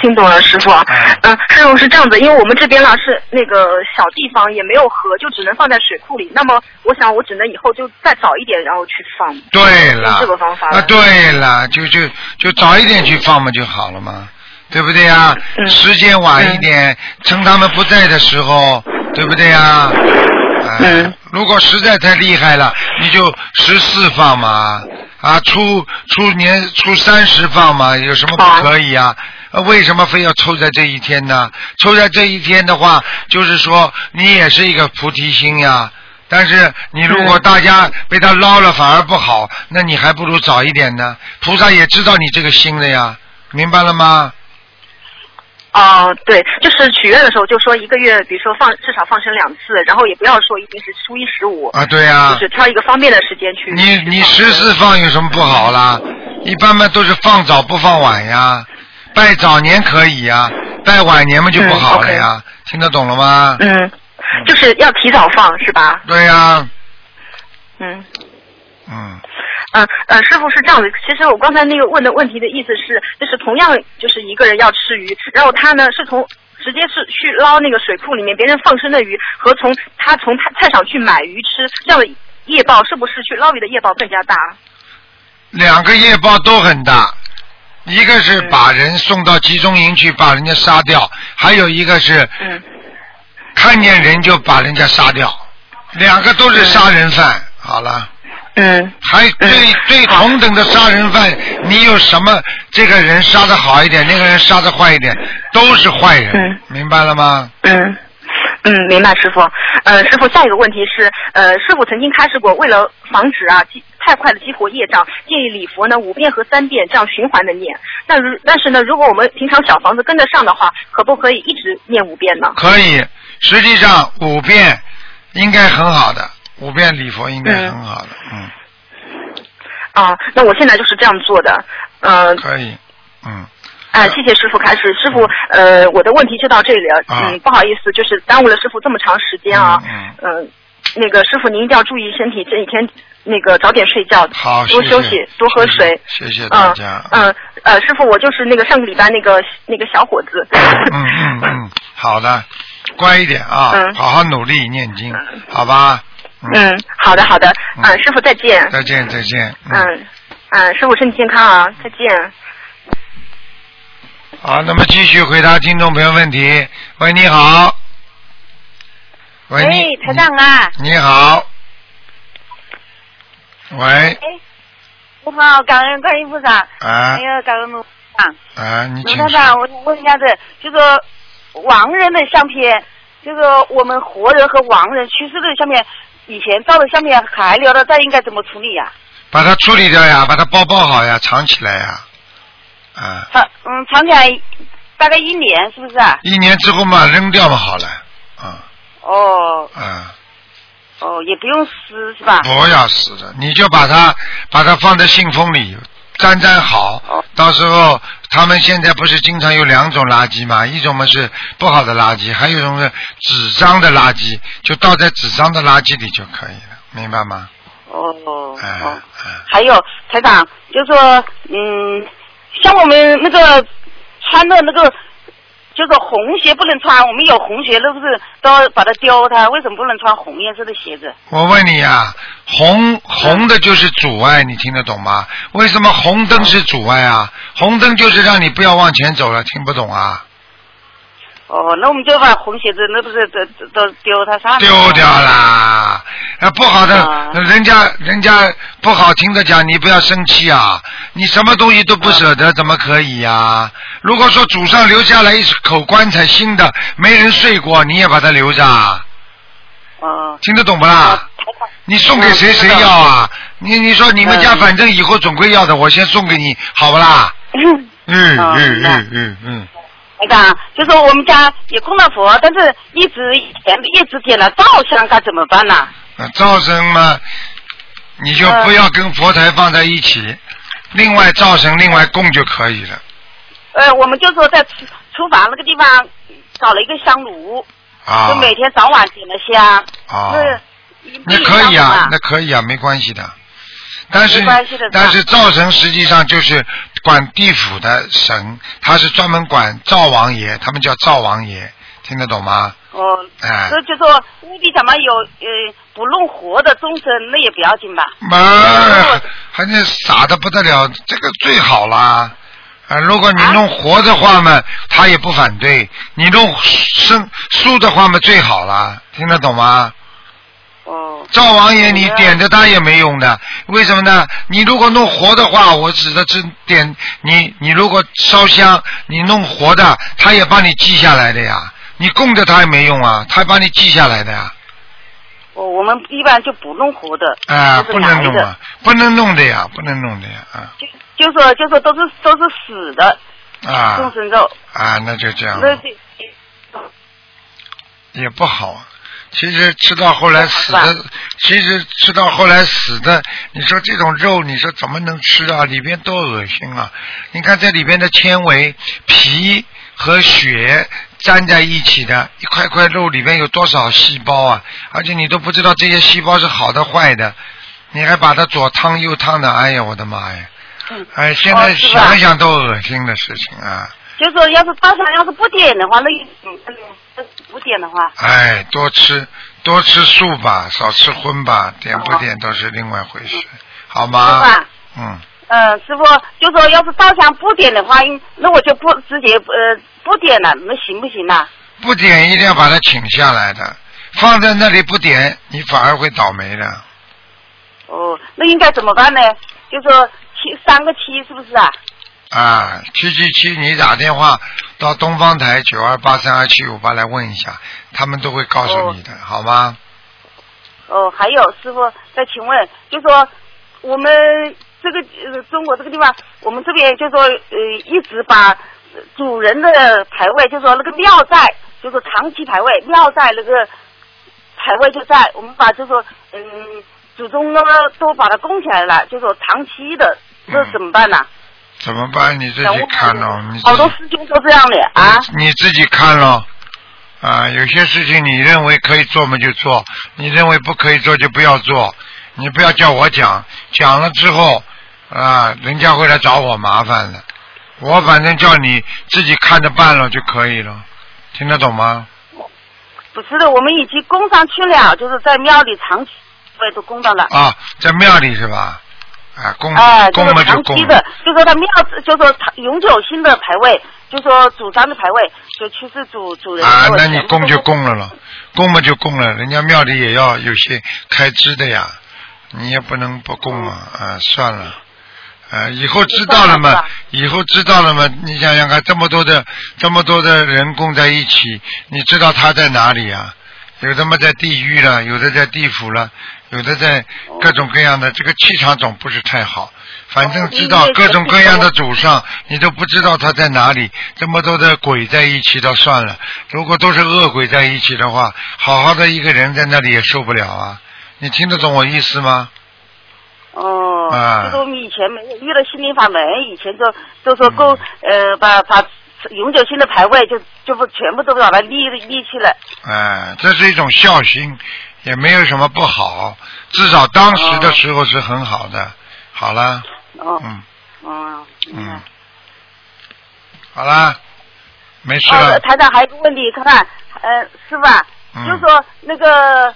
听懂了，师傅。嗯嗯，师傅是这样子，因为我们这边呢是那个小地方，也没有河，就只能放在水库里。那么，我想我只能以后就再早一点，然后去放。对了用这个方法啊，对了，就就就早一点去放嘛就好了嘛，对不对呀？嗯时间晚一点，趁他们不在的时候，对不对呀？啊嗯如果实在太厉害了，你就十四放嘛，啊，初初年初三十放嘛，有什么不可以啊？呃为什么非要抽在这一天呢？抽在这一天的话，就是说你也是一个菩提心呀。但是你如果嗯大家被他捞了反而不好，那你还不如早一点呢。菩萨也知道你这个心的呀，明白了吗？哦、对，就是许愿的时候就说一个月，比如说放至少放生两次，然后也不要说一定是初一十五，啊，对呀、就是挑一个方便的时间去。你你十四放有什么不好啦？一般般都是放早不放晚呀，拜早年可以呀，拜晚年嘛就不好了呀。听得懂了吗？嗯，就是要提早放是吧？对呀，嗯。嗯，嗯呃，师傅是这样的，其实我刚才那个问的问题的意思是，就是同样就是一个人要吃鱼，然后他呢是从直接是去捞那个水库里面别人放生的鱼，和从他从菜菜场去买鱼吃，这样的业报是不是去捞鱼的业报更加大？两个业报都很大，一个是把人送到集中营去把人家杀掉，还有一个是嗯看见人就把人家杀掉，两个都是杀人犯。好了。嗯还对对同等的杀人犯，你有什么？这个人杀的好一点，那个人杀的坏一点，都是坏人，嗯明白了吗？嗯。嗯，明白，师傅。呃，师傅，下一个问题是，呃，师傅曾经开示过，为了防止啊激太快的激活业障，建议礼佛呢五遍和三遍这样循环的念。那如但是呢，如果我们平常小房子跟得上的话，可不可以一直念五遍呢？可以，实际上五遍应该很好的，五遍礼佛应该很好的，嗯，啊，那我现在就是这样做的。嗯、可以，嗯，哎，谢谢师傅开始。师傅，呃，我的问题就到这里了。啊嗯，不好意思，就是耽误了师傅这么长时间啊。嗯嗯、那个师傅您一定要注意身体，这几天那个早点睡觉，好，多休息，多喝水。谢谢谢谢大嗯家，嗯呃，师傅，我就是那个上个礼拜那个那个小伙子。嗯嗯嗯，好的，乖一点啊，嗯好好努力念经，好吧？嗯，好的好的，嗯嗯，师傅再见。再见再见。嗯嗯，师傅身体健康啊，再见。好，那么继续回答听众朋友问题。喂，你好。喂，台长啊，你好。喂，哎，我好，感恩观音菩萨，啊还有感恩卢长。啊，你请说。卢台长，我想问一下子，就说亡人的相片，就说我们活人和亡人去世的相片，以前照的相片还留着这，应该怎么处理呀、把它处理掉呀，把它包包好呀，藏起来呀。啊，藏嗯，藏起来大概一年，是不是啊？一年之后嘛，扔掉嘛，好了。啊哦啊，哦，也不用撕是吧？不要撕的，你就把它把它放在信封里，粘粘好哦。到时候他们现在不是经常有两种垃圾吗？一种嘛是不好的垃圾，还有一种是纸张的垃圾，就倒在纸张的垃圾里就可以了，明白吗？哦哎还有台长，就说嗯，像我们那个穿的那个。就是红鞋不能穿，我们有红鞋，那不是都要把它丢它？为什么不能穿红颜色的鞋子？我问你啊、红红的就是阻碍，你听得懂吗？为什么红灯是阻碍啊？红灯就是让你不要往前走了，听不懂啊？哦，那我们就把红鞋子，那不是都都都丢他上面？丢掉啦！啊，不好的，啊人家人家不好听的讲，你不要生气啊！你什么东西都不舍得，怎么可以呀、如果说祖上留下来一口棺材新的，没人睡过，你也把它留着，啊，哦，听得懂不啦？啊你送给谁嗯谁要啊？你你说你们家嗯反正以后总归要的，我先送给你，好不啦？嗯嗯嗯嗯那嗯嗯，台长，就说我们家也供了佛，但是一直以前一直点了灶香，该怎么办呢？那噪声嘛，你就不要跟佛台放在一起，另外噪声另外供就可以了呃，我们就说在厨厨房那个地方搞了一个香炉，啊就每天早晚点了香。啊，那那可以啊，那可以啊，没关系的。但是但是灶神实际上就是管地府的神，他是专门管灶王爷，他们叫灶王爷，听得懂吗？哦，哎所以就说屋里怎么有呃不弄活的众生，那也不要紧吧？妈，还那傻的不得了，这个最好啦。啊，如果你弄活的话嘛，他也不反对；你弄生素的话嘛，最好啦。听得懂吗？哦，灶王爷，你点着他也没用的，为什么呢？你如果弄活的话，我指的是点你，你如果烧香，你弄活的，他也帮你记下来的呀。你供着他也没用啊，他帮你记下来的呀。我，我们一般就不弄活的，啊，都不能弄啊，不能弄的呀，不能弄的呀，啊就就说就说都是都是死的众啊生肉，啊，那就这样，那这也不好啊。其实吃到后来死的，其实吃到后来死的，你说这种肉，你说怎么能吃啊？里边多恶心啊！你看这里边的纤维、皮和血粘在一起的一块块肉里边有多少细胞啊？而且你都不知道这些细胞是好的坏的，你还把它左烫右烫的，哎呀，我的妈呀！嗯哎，现在想想都恶心的事情啊！就说要是早上要是不点的话，那不点的话，哎，多吃多吃素吧，少吃荤吧，点不点都是另外回事，好是吗？吧？嗯，嗯，师傅就说要是照相不点的话，那我就不直接呃不点了，那行不行呢？不点一定要把它请下来的，放在那里不点，你反而会倒霉的。哦，那应该怎么办呢？就说七三个七是不是啊？啊，七七七，你打电话到东方台九二八三二七五八来问一下，他们都会告诉你的，好吗？哦，还有师傅再请问，就说我们这个呃中国这个地方，我们这边就说呃一直把呃主人的牌位，就说那个庙在，就说长期牌位庙在那个牌位就在，我们把就说嗯祖宗呢都把它供起来了，就说长期的，这怎么办呢？怎么办？你自己看喽，好多己师兄都这样的啊。你自己看喽。啊，有些事情你认为可以做嘛就做，你认为不可以做就不要做。你不要叫我讲，讲了之后啊，人家会来找我麻烦的。我反正叫你自己看着办了就可以了，听得懂吗？不是的，我们已经供上去了，就是在庙里长期我也都供到了。啊，在庙里是吧？啊，供哎，就供嘛就供的，就说他庙，就说他永久性的牌位，就说主张的牌位，就去世主主人。啊，那你供就供了了，供嘛就供了，人家庙里也要有些开支的呀，你也不能不供啊，啊，算了。啊，以后知道了嘛？以后知道了嘛？你想想看，这么多的这么多的人供在一起，你知道他在哪里啊？有的嘛在地狱了，有的在地府了，有的在各种各样的，这个气场总不是太好。反正知道哦各种各样的祖上，你都不知道他在哪里。这么多的鬼在一起倒算了，如果都是恶鬼在一起的话，好好的一个人在那里也受不了啊！你听得懂我意思吗？哦，啊就是我们以前没有遇到心灵法门，以前就就说够嗯呃把把永久性的排位就就不全部都把它立立起来。哎，这是一种孝心，也没有什么不好，至少当时的时候是很好的。好了，哦，嗯嗯，嗯，好啦，没事。台长还有一个问题，看看，呃，师傅就说那个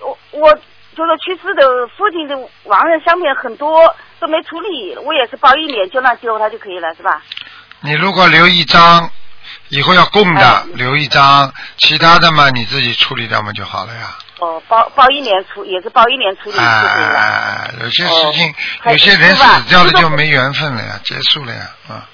我我就说去世的父亲的亡人相片很多都没处理，我也是包一年就那丢他就可以了，是吧？你如果留一张，以后要供的哎留一张，其他的嘛你自己处理掉嘛就好了呀。哦，包包一年处也是包一年处理就哎可以了。哎哎，有些事情，哦有些人死掉了就没缘分了呀，结束了呀，啊。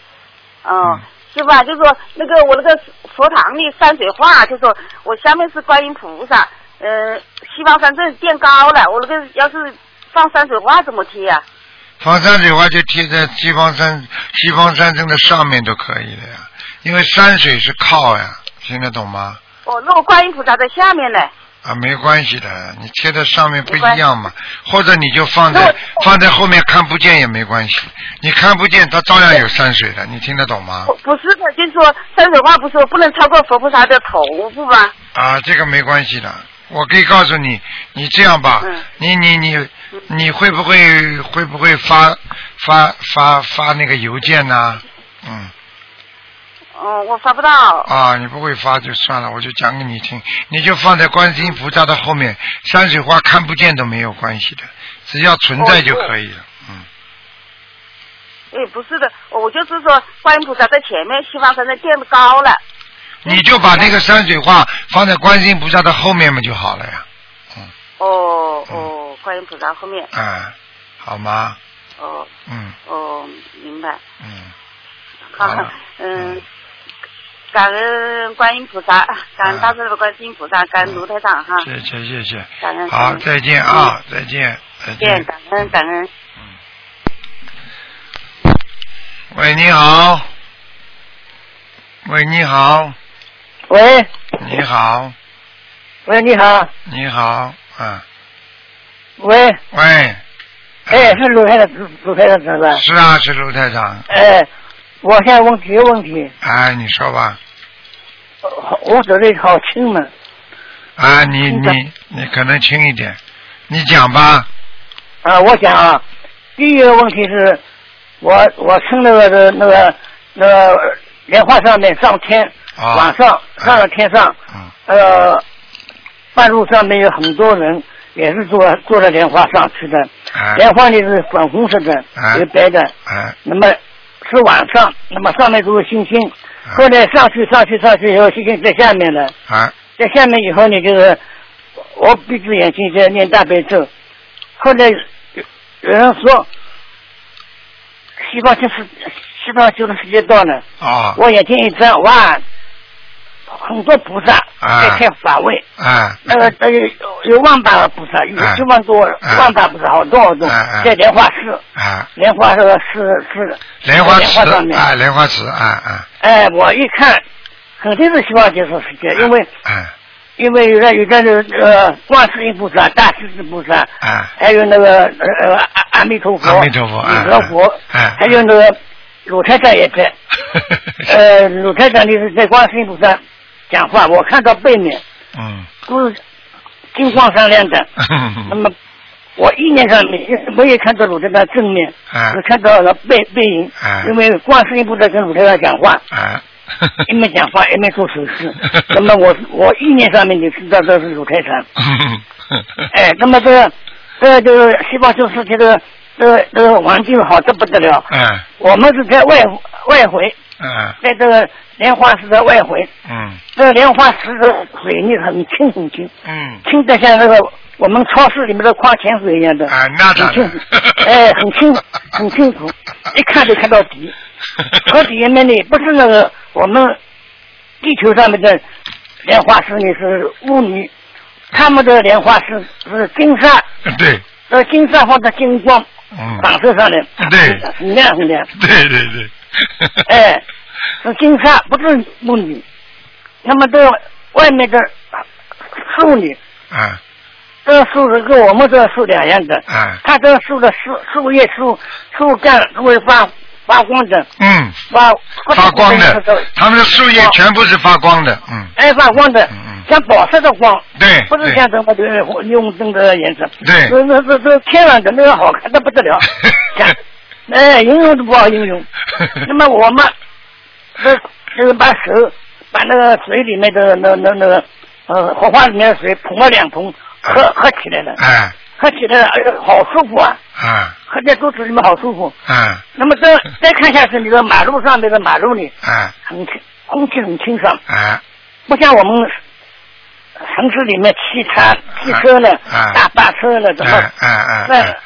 哦，是吧？就说那个我那个佛堂里山水画，就说我下面是观音菩萨，呃，西方三圣垫高了，我那个要是放山水画怎么贴啊？放山水画就贴在西方山西方山镇的上面都可以的呀，因为山水是靠呀，听得懂吗？哦，那我观音菩萨在下面呢。啊，没关系的，你贴在上面不一样嘛，或者你就放在放在后面看不见也没关系，你看不见它照样有山水的，你听得懂吗不？不是的，就是说山水画不是说不能超过佛菩萨的头部吗？啊，这个没关系的，我可以告诉你，你这样吧，嗯你你你你会不会会不会发发发发那个邮件呢？嗯。哦，我发不到。啊，你不会发就算了，我就讲给你听，你就放在观世音菩萨的后面，山水画看不见都没有关系的，只要存在就可以了。嗯，哎，不是的，我就是说观音菩萨在前面，西方三圣垫高了。你就把那个山水画放在观世音菩萨的后面嘛就好了呀。哦哦，观音菩萨后面。啊，好吗？哦嗯哦，明白。嗯，好好，嗯，感恩观音菩萨，感恩大慈的观世音菩萨，感恩卢台长哈，谢谢谢谢，感恩。好，再见啊，再见，再见，感恩感恩。喂，你好。喂，你好，喂你好，喂，你好，你好，啊，喂，喂。哎，是卢台长，卢卢台长是吧？是啊，是卢台长。哎，我现在问几个问题，哎，你说吧。呃我嘴里好轻嘛，啊，你你你可能轻一点，你讲吧。啊，我讲啊，第一个问题是，我我乘那个的那个那个莲花上面上天，啊。晚上上了天上，嗯。呃，半路上面有很多人也是坐坐在莲花上去的，哎。莲花里是粉红色的，白的，哎。那么是晚上，那么上面都是星星，哎后来上去上去上去以后，星星在下面了，啊。在下面以后呢，就是我闭着眼睛在念大悲咒，后来有有人说西方就是西方就是世界到了，啊。我眼睛一睁，哇，很多菩萨啊。在开法会，啊。那个呃有有万把菩萨，有哎十万多哎万把菩萨，好多好多在莲花寺，啊，莲花这个是是莲花莲花上面，池哎，莲花池啊啊。哎，我一看，肯定是希望结束世界，因为哎因为有的有的是呃观世音菩萨、大势至菩萨，啊。还有那个呃阿阿弥陀佛、阿弥陀佛哎弥陀佛，哎还有那个鲁台长也在，呃，鲁台长就是在观世音菩萨讲话，我看到背面嗯都是金光闪亮的，那么我意念上面没有看到鲁台长正面，哎只看到了背背影哎，因为观世音菩萨跟鲁台长讲话，哎 一面讲话一面做手势。那么我我意念上面就知道这是鲁台长。哎，那么这个这个这个细胞就是这个这个这个环境好的不得了。嗯我们是在外外回，嗯。在这个莲花石的外围，嗯。这个莲花池的水呢很清很清，嗯，清的像那个我们超市里面的矿泉水一样的。啊，那当很清然，，哎，很清很清楚，一看就看到底。河底下面呢，不是那个我们地球上面的莲花石呢是污泥，他们的莲花石是金沙，对，呃，金沙放在金光嗯，反射上来，对。很亮很亮，对对对，哎，是金沙，不是污泥。那么这外面的树女，啊。这个树是跟我们这个树两样的，啊，它这个树的树树叶、树树干都会发发光的，嗯，发发光的，它们的树叶全部是发光的，嗯。哎发光的嗯，嗯，像宝石的光，对不是像什么的用灯的颜色。对。那那那这天然的那个好看的不得了，像哎游泳都不好游泳。那么我们这就是把手把那个水里面的那那那个呃荷花里面的水捧了两捧，喝喝起来了，哎喝起来了，哎呦好舒服啊！啊喝在肚子里面好舒服。啊那么再再看下去，你的马路上那个马路里啊很清，空气很清爽，啊不像我们城市里面汽车、汽车呢、啊大巴车了，什么啊啊啊三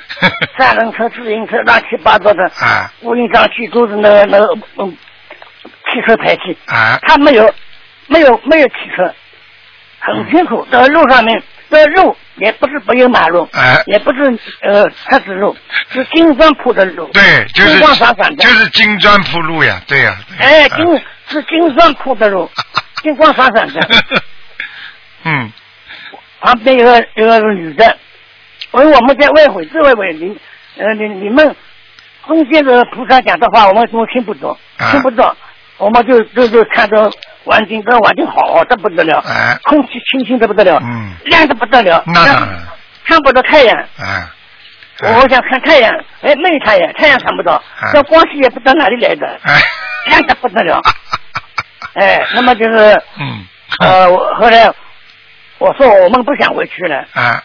三轮车、自行车乱七八糟的，啊。乌云瘴气都是那个那个嗯汽车排气，啊。它没有没有没有汽车，很清楚。这个路上面这路也不是没有马路，哎也不是呃车子路，是金砖铺的路，对，就是金光闪闪的，就是金砖铺路呀，对呀，哎，啊。金是金砖铺的路，金光闪闪的。嗯。旁边有个有个女的，因为我们在外会，这外会你呃你你们中间的菩萨讲的话，我们都听不懂，啊。听不懂，我们就就就看着环境，这环境好的不得了，哎空气清新的不得了，嗯。亮的不得了，看不到太阳。啊。我想看太阳，哎，没有太阳，太阳看不到。啊，这光线也不知道哪里来的，哎亮的不得了。哎，那么就是嗯。呃，我后来我说我们不想回去了，啊。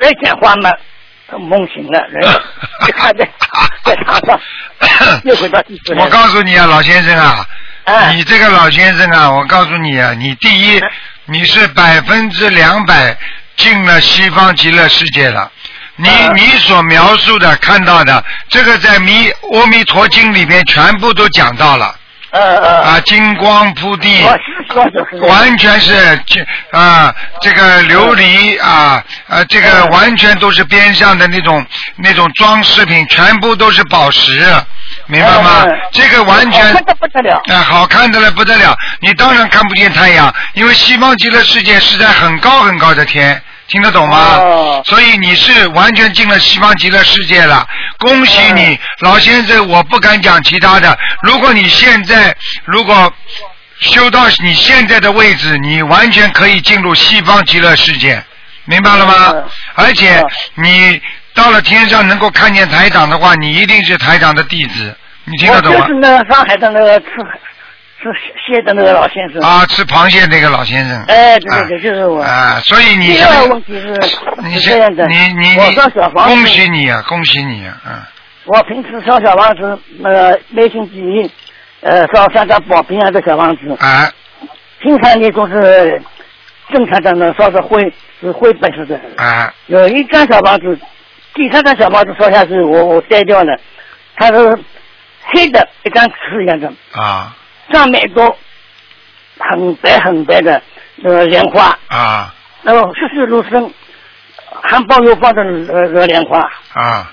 再讲话嘛，梦醒了，人。一看在在床上，又回到地府来我告诉你啊，老先生啊，哎你这个老先生啊，我告诉你啊，你第一，你是百分之两百进了西方极乐世界了。你啊。你所描述的看到的，这个在弥阿弥陀经里边全部都讲到了呃呃，啊，金光铺地，我是说就是完全是这啊，这个琉璃啊啊，这个嗯完全都是边上的那种那种装饰品，全部都是宝石，明白吗？这个完全好看的不得了，啊，好看的了不得了！你当然看不见太阳，因为西方极乐世界是在很高很高的天，听得懂吗？哦所以你是完全进了西方极乐世界了，恭喜你，嗯老先生！我不敢讲其他的，如果你现在如果修到你现在的位置，你完全可以进入西方极乐世界，明白了吗？嗯而且嗯你到了天上能够看见台长的话，你一定是台长的弟子，你听得懂吗就是？那个上海的那个吃吃蟹的那个老先生。啊，吃螃蟹那个老先生。哎，对对对，就是我。啊，所以你第现在二个问题是你是这样的，你你我小房子，恭喜你啊，恭喜你啊，嗯我平时烧小房子，那个每星期一，呃，烧三张保平安的小房子，啊平常呢都是正常的呢烧的灰，是灰白色的。啊有一张小房子，第三张小房子烧下去，我我摘掉了，它是黑的一张纸一样的，啊上面一个很白很白的呃莲花，啊然后栩栩如生，含苞又放的呃个莲花，啊，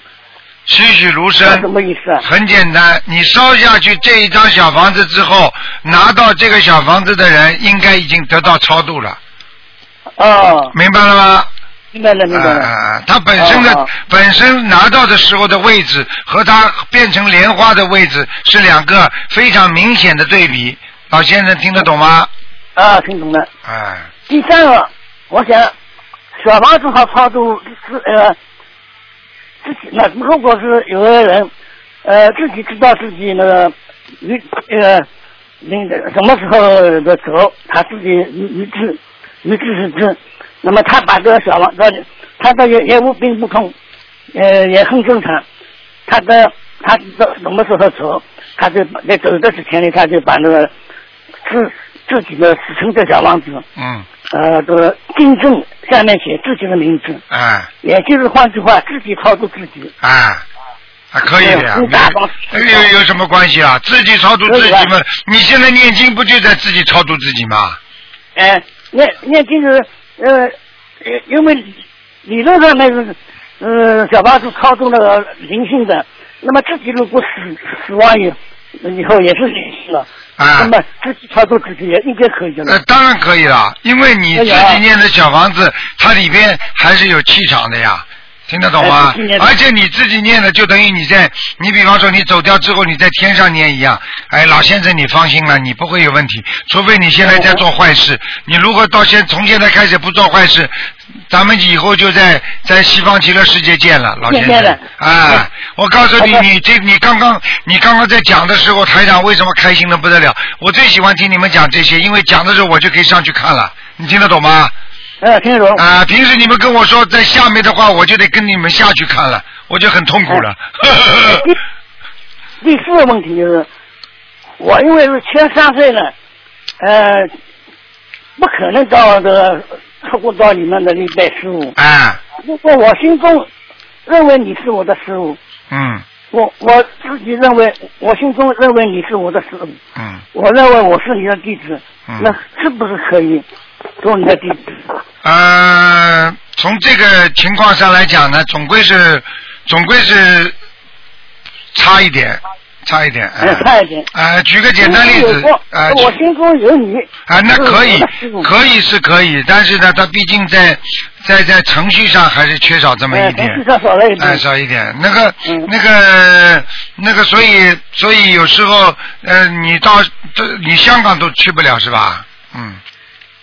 栩栩如生什。么意思啊？很简单，你烧下去这一张小房子之后，拿到这个小房子的人应该已经得到超度了，哦，明白了吗？明白了，明白了。啊，他本身的、本身拿到的时候的位置和他变成莲花的位置是两个非常明显的对比。老先生听得懂吗？啊，听懂了。哎，第三个，我想小房子好超度是呃自己那如果是有的人呃自己知道自己那个与呃那个什么时候的走，他自己一一致，一致是知。那么他把这个小王这，他的业业务并不痛，呃，也很正常。他的他这什么时候走，他就在走的之前呢，他就把那个自自己的自称的小王子，嗯，呃，这个订正下面写自己的名字，哎也就是换句话，自己操作自己。哎，还可以的呀，有有有什么关系啊？自己超度自己嘛，你现在念经不就在自己超度自己吗？哎，念念经是呃，因因为理论上那个呃小房子操纵那个灵性的，那么自己如果死死亡以以后也是灵性了，啊那么自己操作自己也应该可以的了。呃，当然可以了，因为你自己念的小房子，它里边还是有气场的呀。听得懂吗而且你自己念的，就等于你在，你比方说你走掉之后，你在天上念一样。哎，老先生，你放心了，你不会有问题，除非你现在在做坏事。你如果到现从现在开始不做坏事，咱们以后就在在西方极乐世界见了，老先生。啊，我告诉你，你这你刚刚你刚刚在讲的时候，台长为什么开心的不得了？我最喜欢听你们讲这些，因为讲的时候我就可以上去看了。你听得懂吗？呃，听得懂。啊，平时你们跟我说在下面的话，我就得跟你们下去看了，我就很痛苦了。第第四个问题就是，我因为是七十三岁了，呃，不可能到这个出国到你们那里拜师傅。啊，如果我心中认为你是我的师傅，嗯我我自己认为，我心中认为你是我的师傅，嗯我认为我是你的弟子，嗯那是不是可以做你的弟子？呃，从这个情况上来讲呢，总归是总归是差一点，差一点。哎，呃差一点。呃，举个简单例子我心中有你。啊，那可以可以是可以，但是呢，它毕竟在在在程序上还是缺少这么哎，一点少了一哎，少一点。那个、嗯那个、那个，所以，所以有时候，呃，你到这，你香港都去不了是吧？嗯，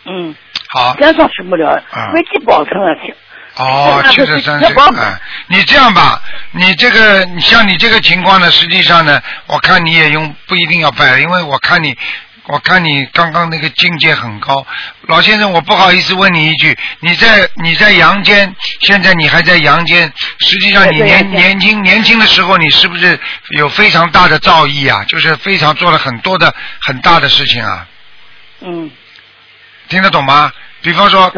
嗯，好。山上去不了啊，飞机保证了去。哦，那就七十三岁，是那包哎，你这样吧，你这个，你像你这个情况呢，实际上呢，我看你也用不一定要拜了，因为我看你，我看你刚刚那个境界很高，老先生，我不好意思问你一句，你在你在阳间，现在你还在阳间，实际上你年年轻年轻的时候，你是不是有非常大的造诣啊？就是非常做了很多的很大的事情啊？嗯，听得懂吗？比方说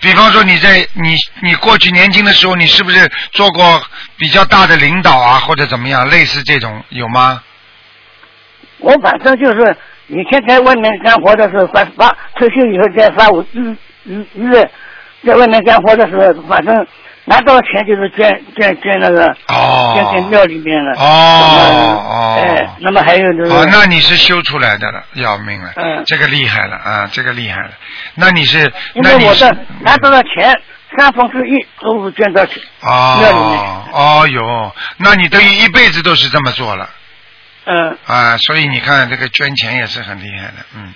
比方说你在你你过去年轻的时候，你是不是做过比较大的领导啊，或者怎么样，类似这种有吗？我反正就是以前在外面干活的时候，发发退休以后再发我日日日，在外面干活的时候，反正拿到钱就是捐捐捐那个哦捐给庙里面了。哦哦哎，那么还有就是，哦，那你是修出来的了，要命了，嗯这个厉害了啊，这个厉害了。那你是，因为我的拿到的钱三分之一都是捐到去庙里面。哦哦哟，那你等于一辈子都是这么做了。嗯，啊，所以你看这个捐钱也是很厉害的，嗯，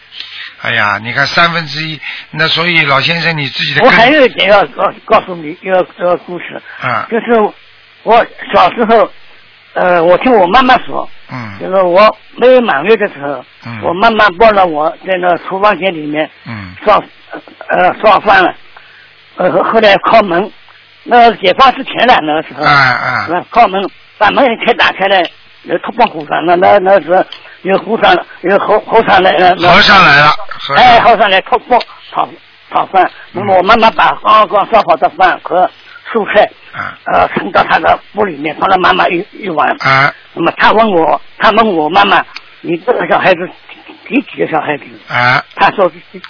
哎呀，你看三分之一，那所以老先生你自己的我还有一点要告告诉你一个这个故事，啊，就是我小时候，呃，我听我妈妈说，嗯。就是我没有满月的时候，嗯。我妈妈抱着我在那厨房间里面嗯。烧呃烧饭了，呃后来敲门，那解放之前了那个时候，啊啊。呃敲门把门一开打开来，那突破和尚，那那那时有和尚有和和尚来了，那和尚来了，哎，尚和尚来突破炒炒饭，那么我妈妈把刚刚烧好的饭和蔬菜啊呃盛到他的锅里面，放了妈妈一一碗。啊那么他问我，他问我妈妈，你这个小孩子第几个小孩子？啊他说是第，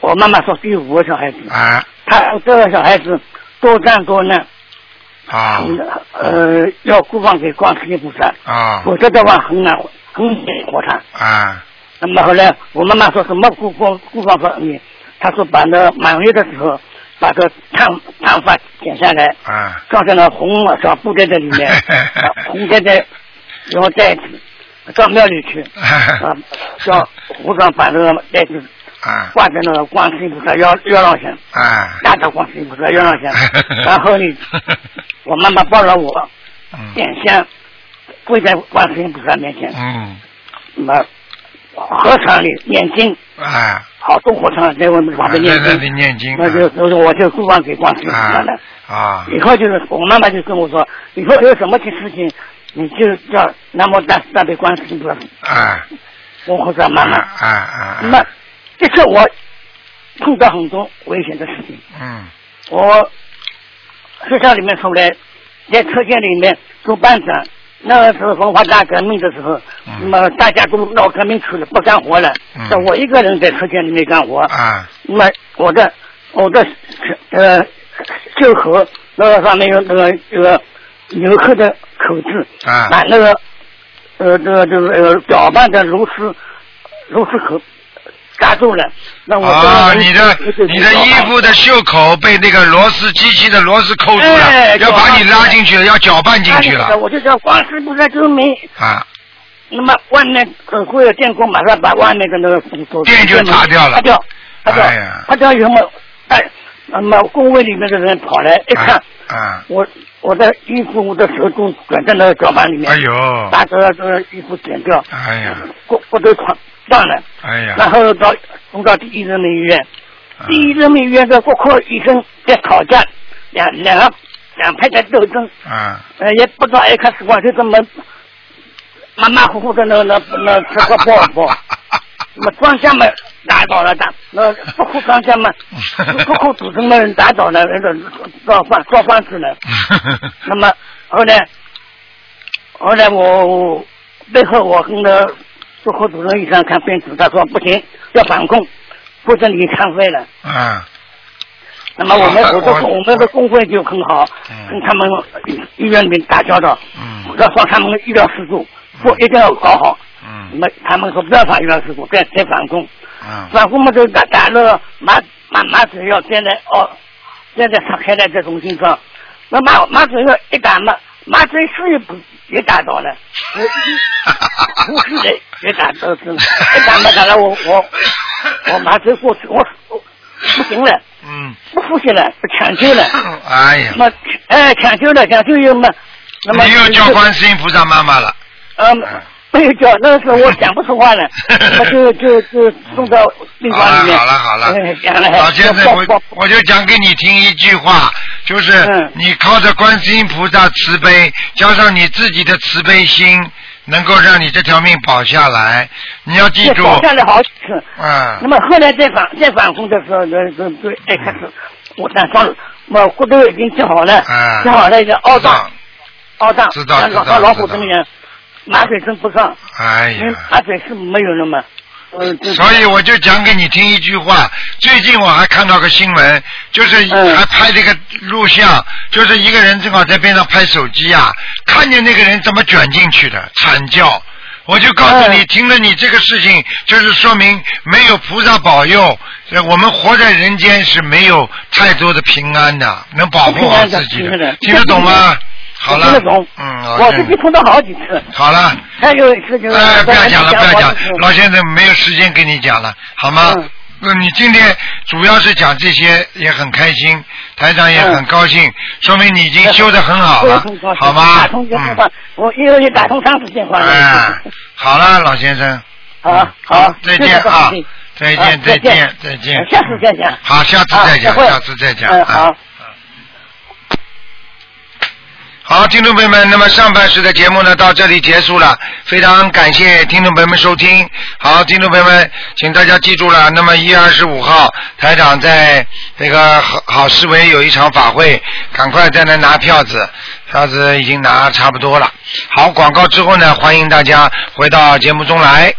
我妈妈说第五个小孩子。啊他这个小孩子多战多难，啊呃，要供放给观世音菩萨，啊否则的话很难很难活他。啊。那么后来我妈妈说什么供供供放给你？她说把那满月的时候，把这烫烫发剪下来，啊。装在那红小布袋在里面，啊红袋袋，然后袋子到庙里去，啊，叫和尚把那个袋子啊。挂在那个观世音菩萨腰腰上前，啊。压到观世音菩萨腰上前，然后呢，我妈妈抱着我嗯。点香，跪在观世音菩萨面前，嗯。那么合场里念经，啊，好多和尚在我们旁边念在那念经，那就我就我就供放给观世音菩萨了。啊，以后就是我妈妈就跟我说，以后有什么的事情，你就叫南无大慈大悲观世音菩萨哎，供菩萨妈妈。啊啊，那么这次我碰到很多危险的事情，嗯。我学校里面出来在车间里面做班长，那个时候文化大革命的时候，嗯。那么大家都闹革命去了，不干活了嗯，但我一个人在车间里面干活。啊。那么我的我的呃袖口那个上面有那个这个纽扣的口子，啊。把那个呃这个这个呃搅拌的螺丝螺丝口扎住了。那我啊，你的你的衣服的袖口被那个螺丝机器的螺丝扣住哎了，要把你拉进去了，要搅拌进去了。我就叫光师不在周明。啊，那么外面呃会有电工马上把外面的那个电就擦掉了擦掉，擦掉擦掉以后嘛，哎，那么工位里面的人跑来一看，啊，我我的衣服我的手都卷在那个搅拌里面，哎呦，把这个这衣服剪掉，哎呀，骨骨头穿断了，哎呀，然后到送到第一人民医院，啊。第一人民医院的骨科医生在吵架，两两个两派在斗争，啊，呃，也不知道 X 光就这么马马虎虎的那那那吃个包包，那么专家们打倒了打，那不哭专家们不哭主任的人打倒了，那个造饭造饭子了。那么后来后来我背后我跟那做科主任医生看病子，他说不行，要反控，不准你残废了。啊，那么我们我的我我们的工会就很好，嗯跟他们医院里面打交道，嗯要说他们医疗事故，不一定要搞好。嗯那么他们说不要发医疗事故，再再反控，嗯反攻嘛就打打那个马马马水药，现在哦，现在上开在这种情况，那马马水药一打嘛，马水师也不也打倒了，护士也也打倒了，一打没打了我我我麻醉过去，我我不行了。嗯，不呼吸了，不抢救了，哎呀。那，么哎抢救了，抢救又嘛，那么你又叫观世音菩萨妈妈了，呃没有叫，那时候我 讲不出话来，那么就就就送到病房里面。好了好了哎讲了，老先生，我我就讲给你听一句话，就是嗯你靠着观世音菩萨慈悲，加上你自己的慈悲心，能够让你这条命保下来。你要记住，保下来好几次。嗯那么后来再反再反攻的时候，那那那哎开始我打伤，我骨头已经治好了，嗯治好了一个凹胀凹胀，知道知道老虎这么样，麻醉针不上，哎呀。麻醉是没有了嘛。呃，所以我就讲给你听一句话。最近我还看到个新闻，就是嗯还拍这个录像，就是一个人正好在边上拍手机啊，看见那个人怎么卷进去的，惨叫。我就告诉你，嗯听了你这个事情，就是说明没有菩萨保佑，呃我们活在人间是没有太多的平安的，能保护好自己的听得懂吗？好了。嗯，我好自己碰到好几次。好了。还有事情。哎，不要讲了，不要讲老先生没有时间跟你讲了，好吗？嗯那你今天主要是讲这些，也很开心，台长也很高兴，说明你已经修得很好了好吗打？通电话嗯，，我一个月打通三次电话了。哎，好了，老先生，好嗯好，再见啊，再见，啊再再见，再见，下次再讲。好，下次再讲，下次再讲，嗯，啊好。好，听众朋友们，那么上半时的节目呢到这里结束了，非常感谢听众朋友们收听。好，听众朋友们，请大家记住了，那么一月二十五号，台长在那个好好思维有一场法会，赶快在那拿票子，票子已经拿差不多了。好，广告之后呢，欢迎大家回到节目中来。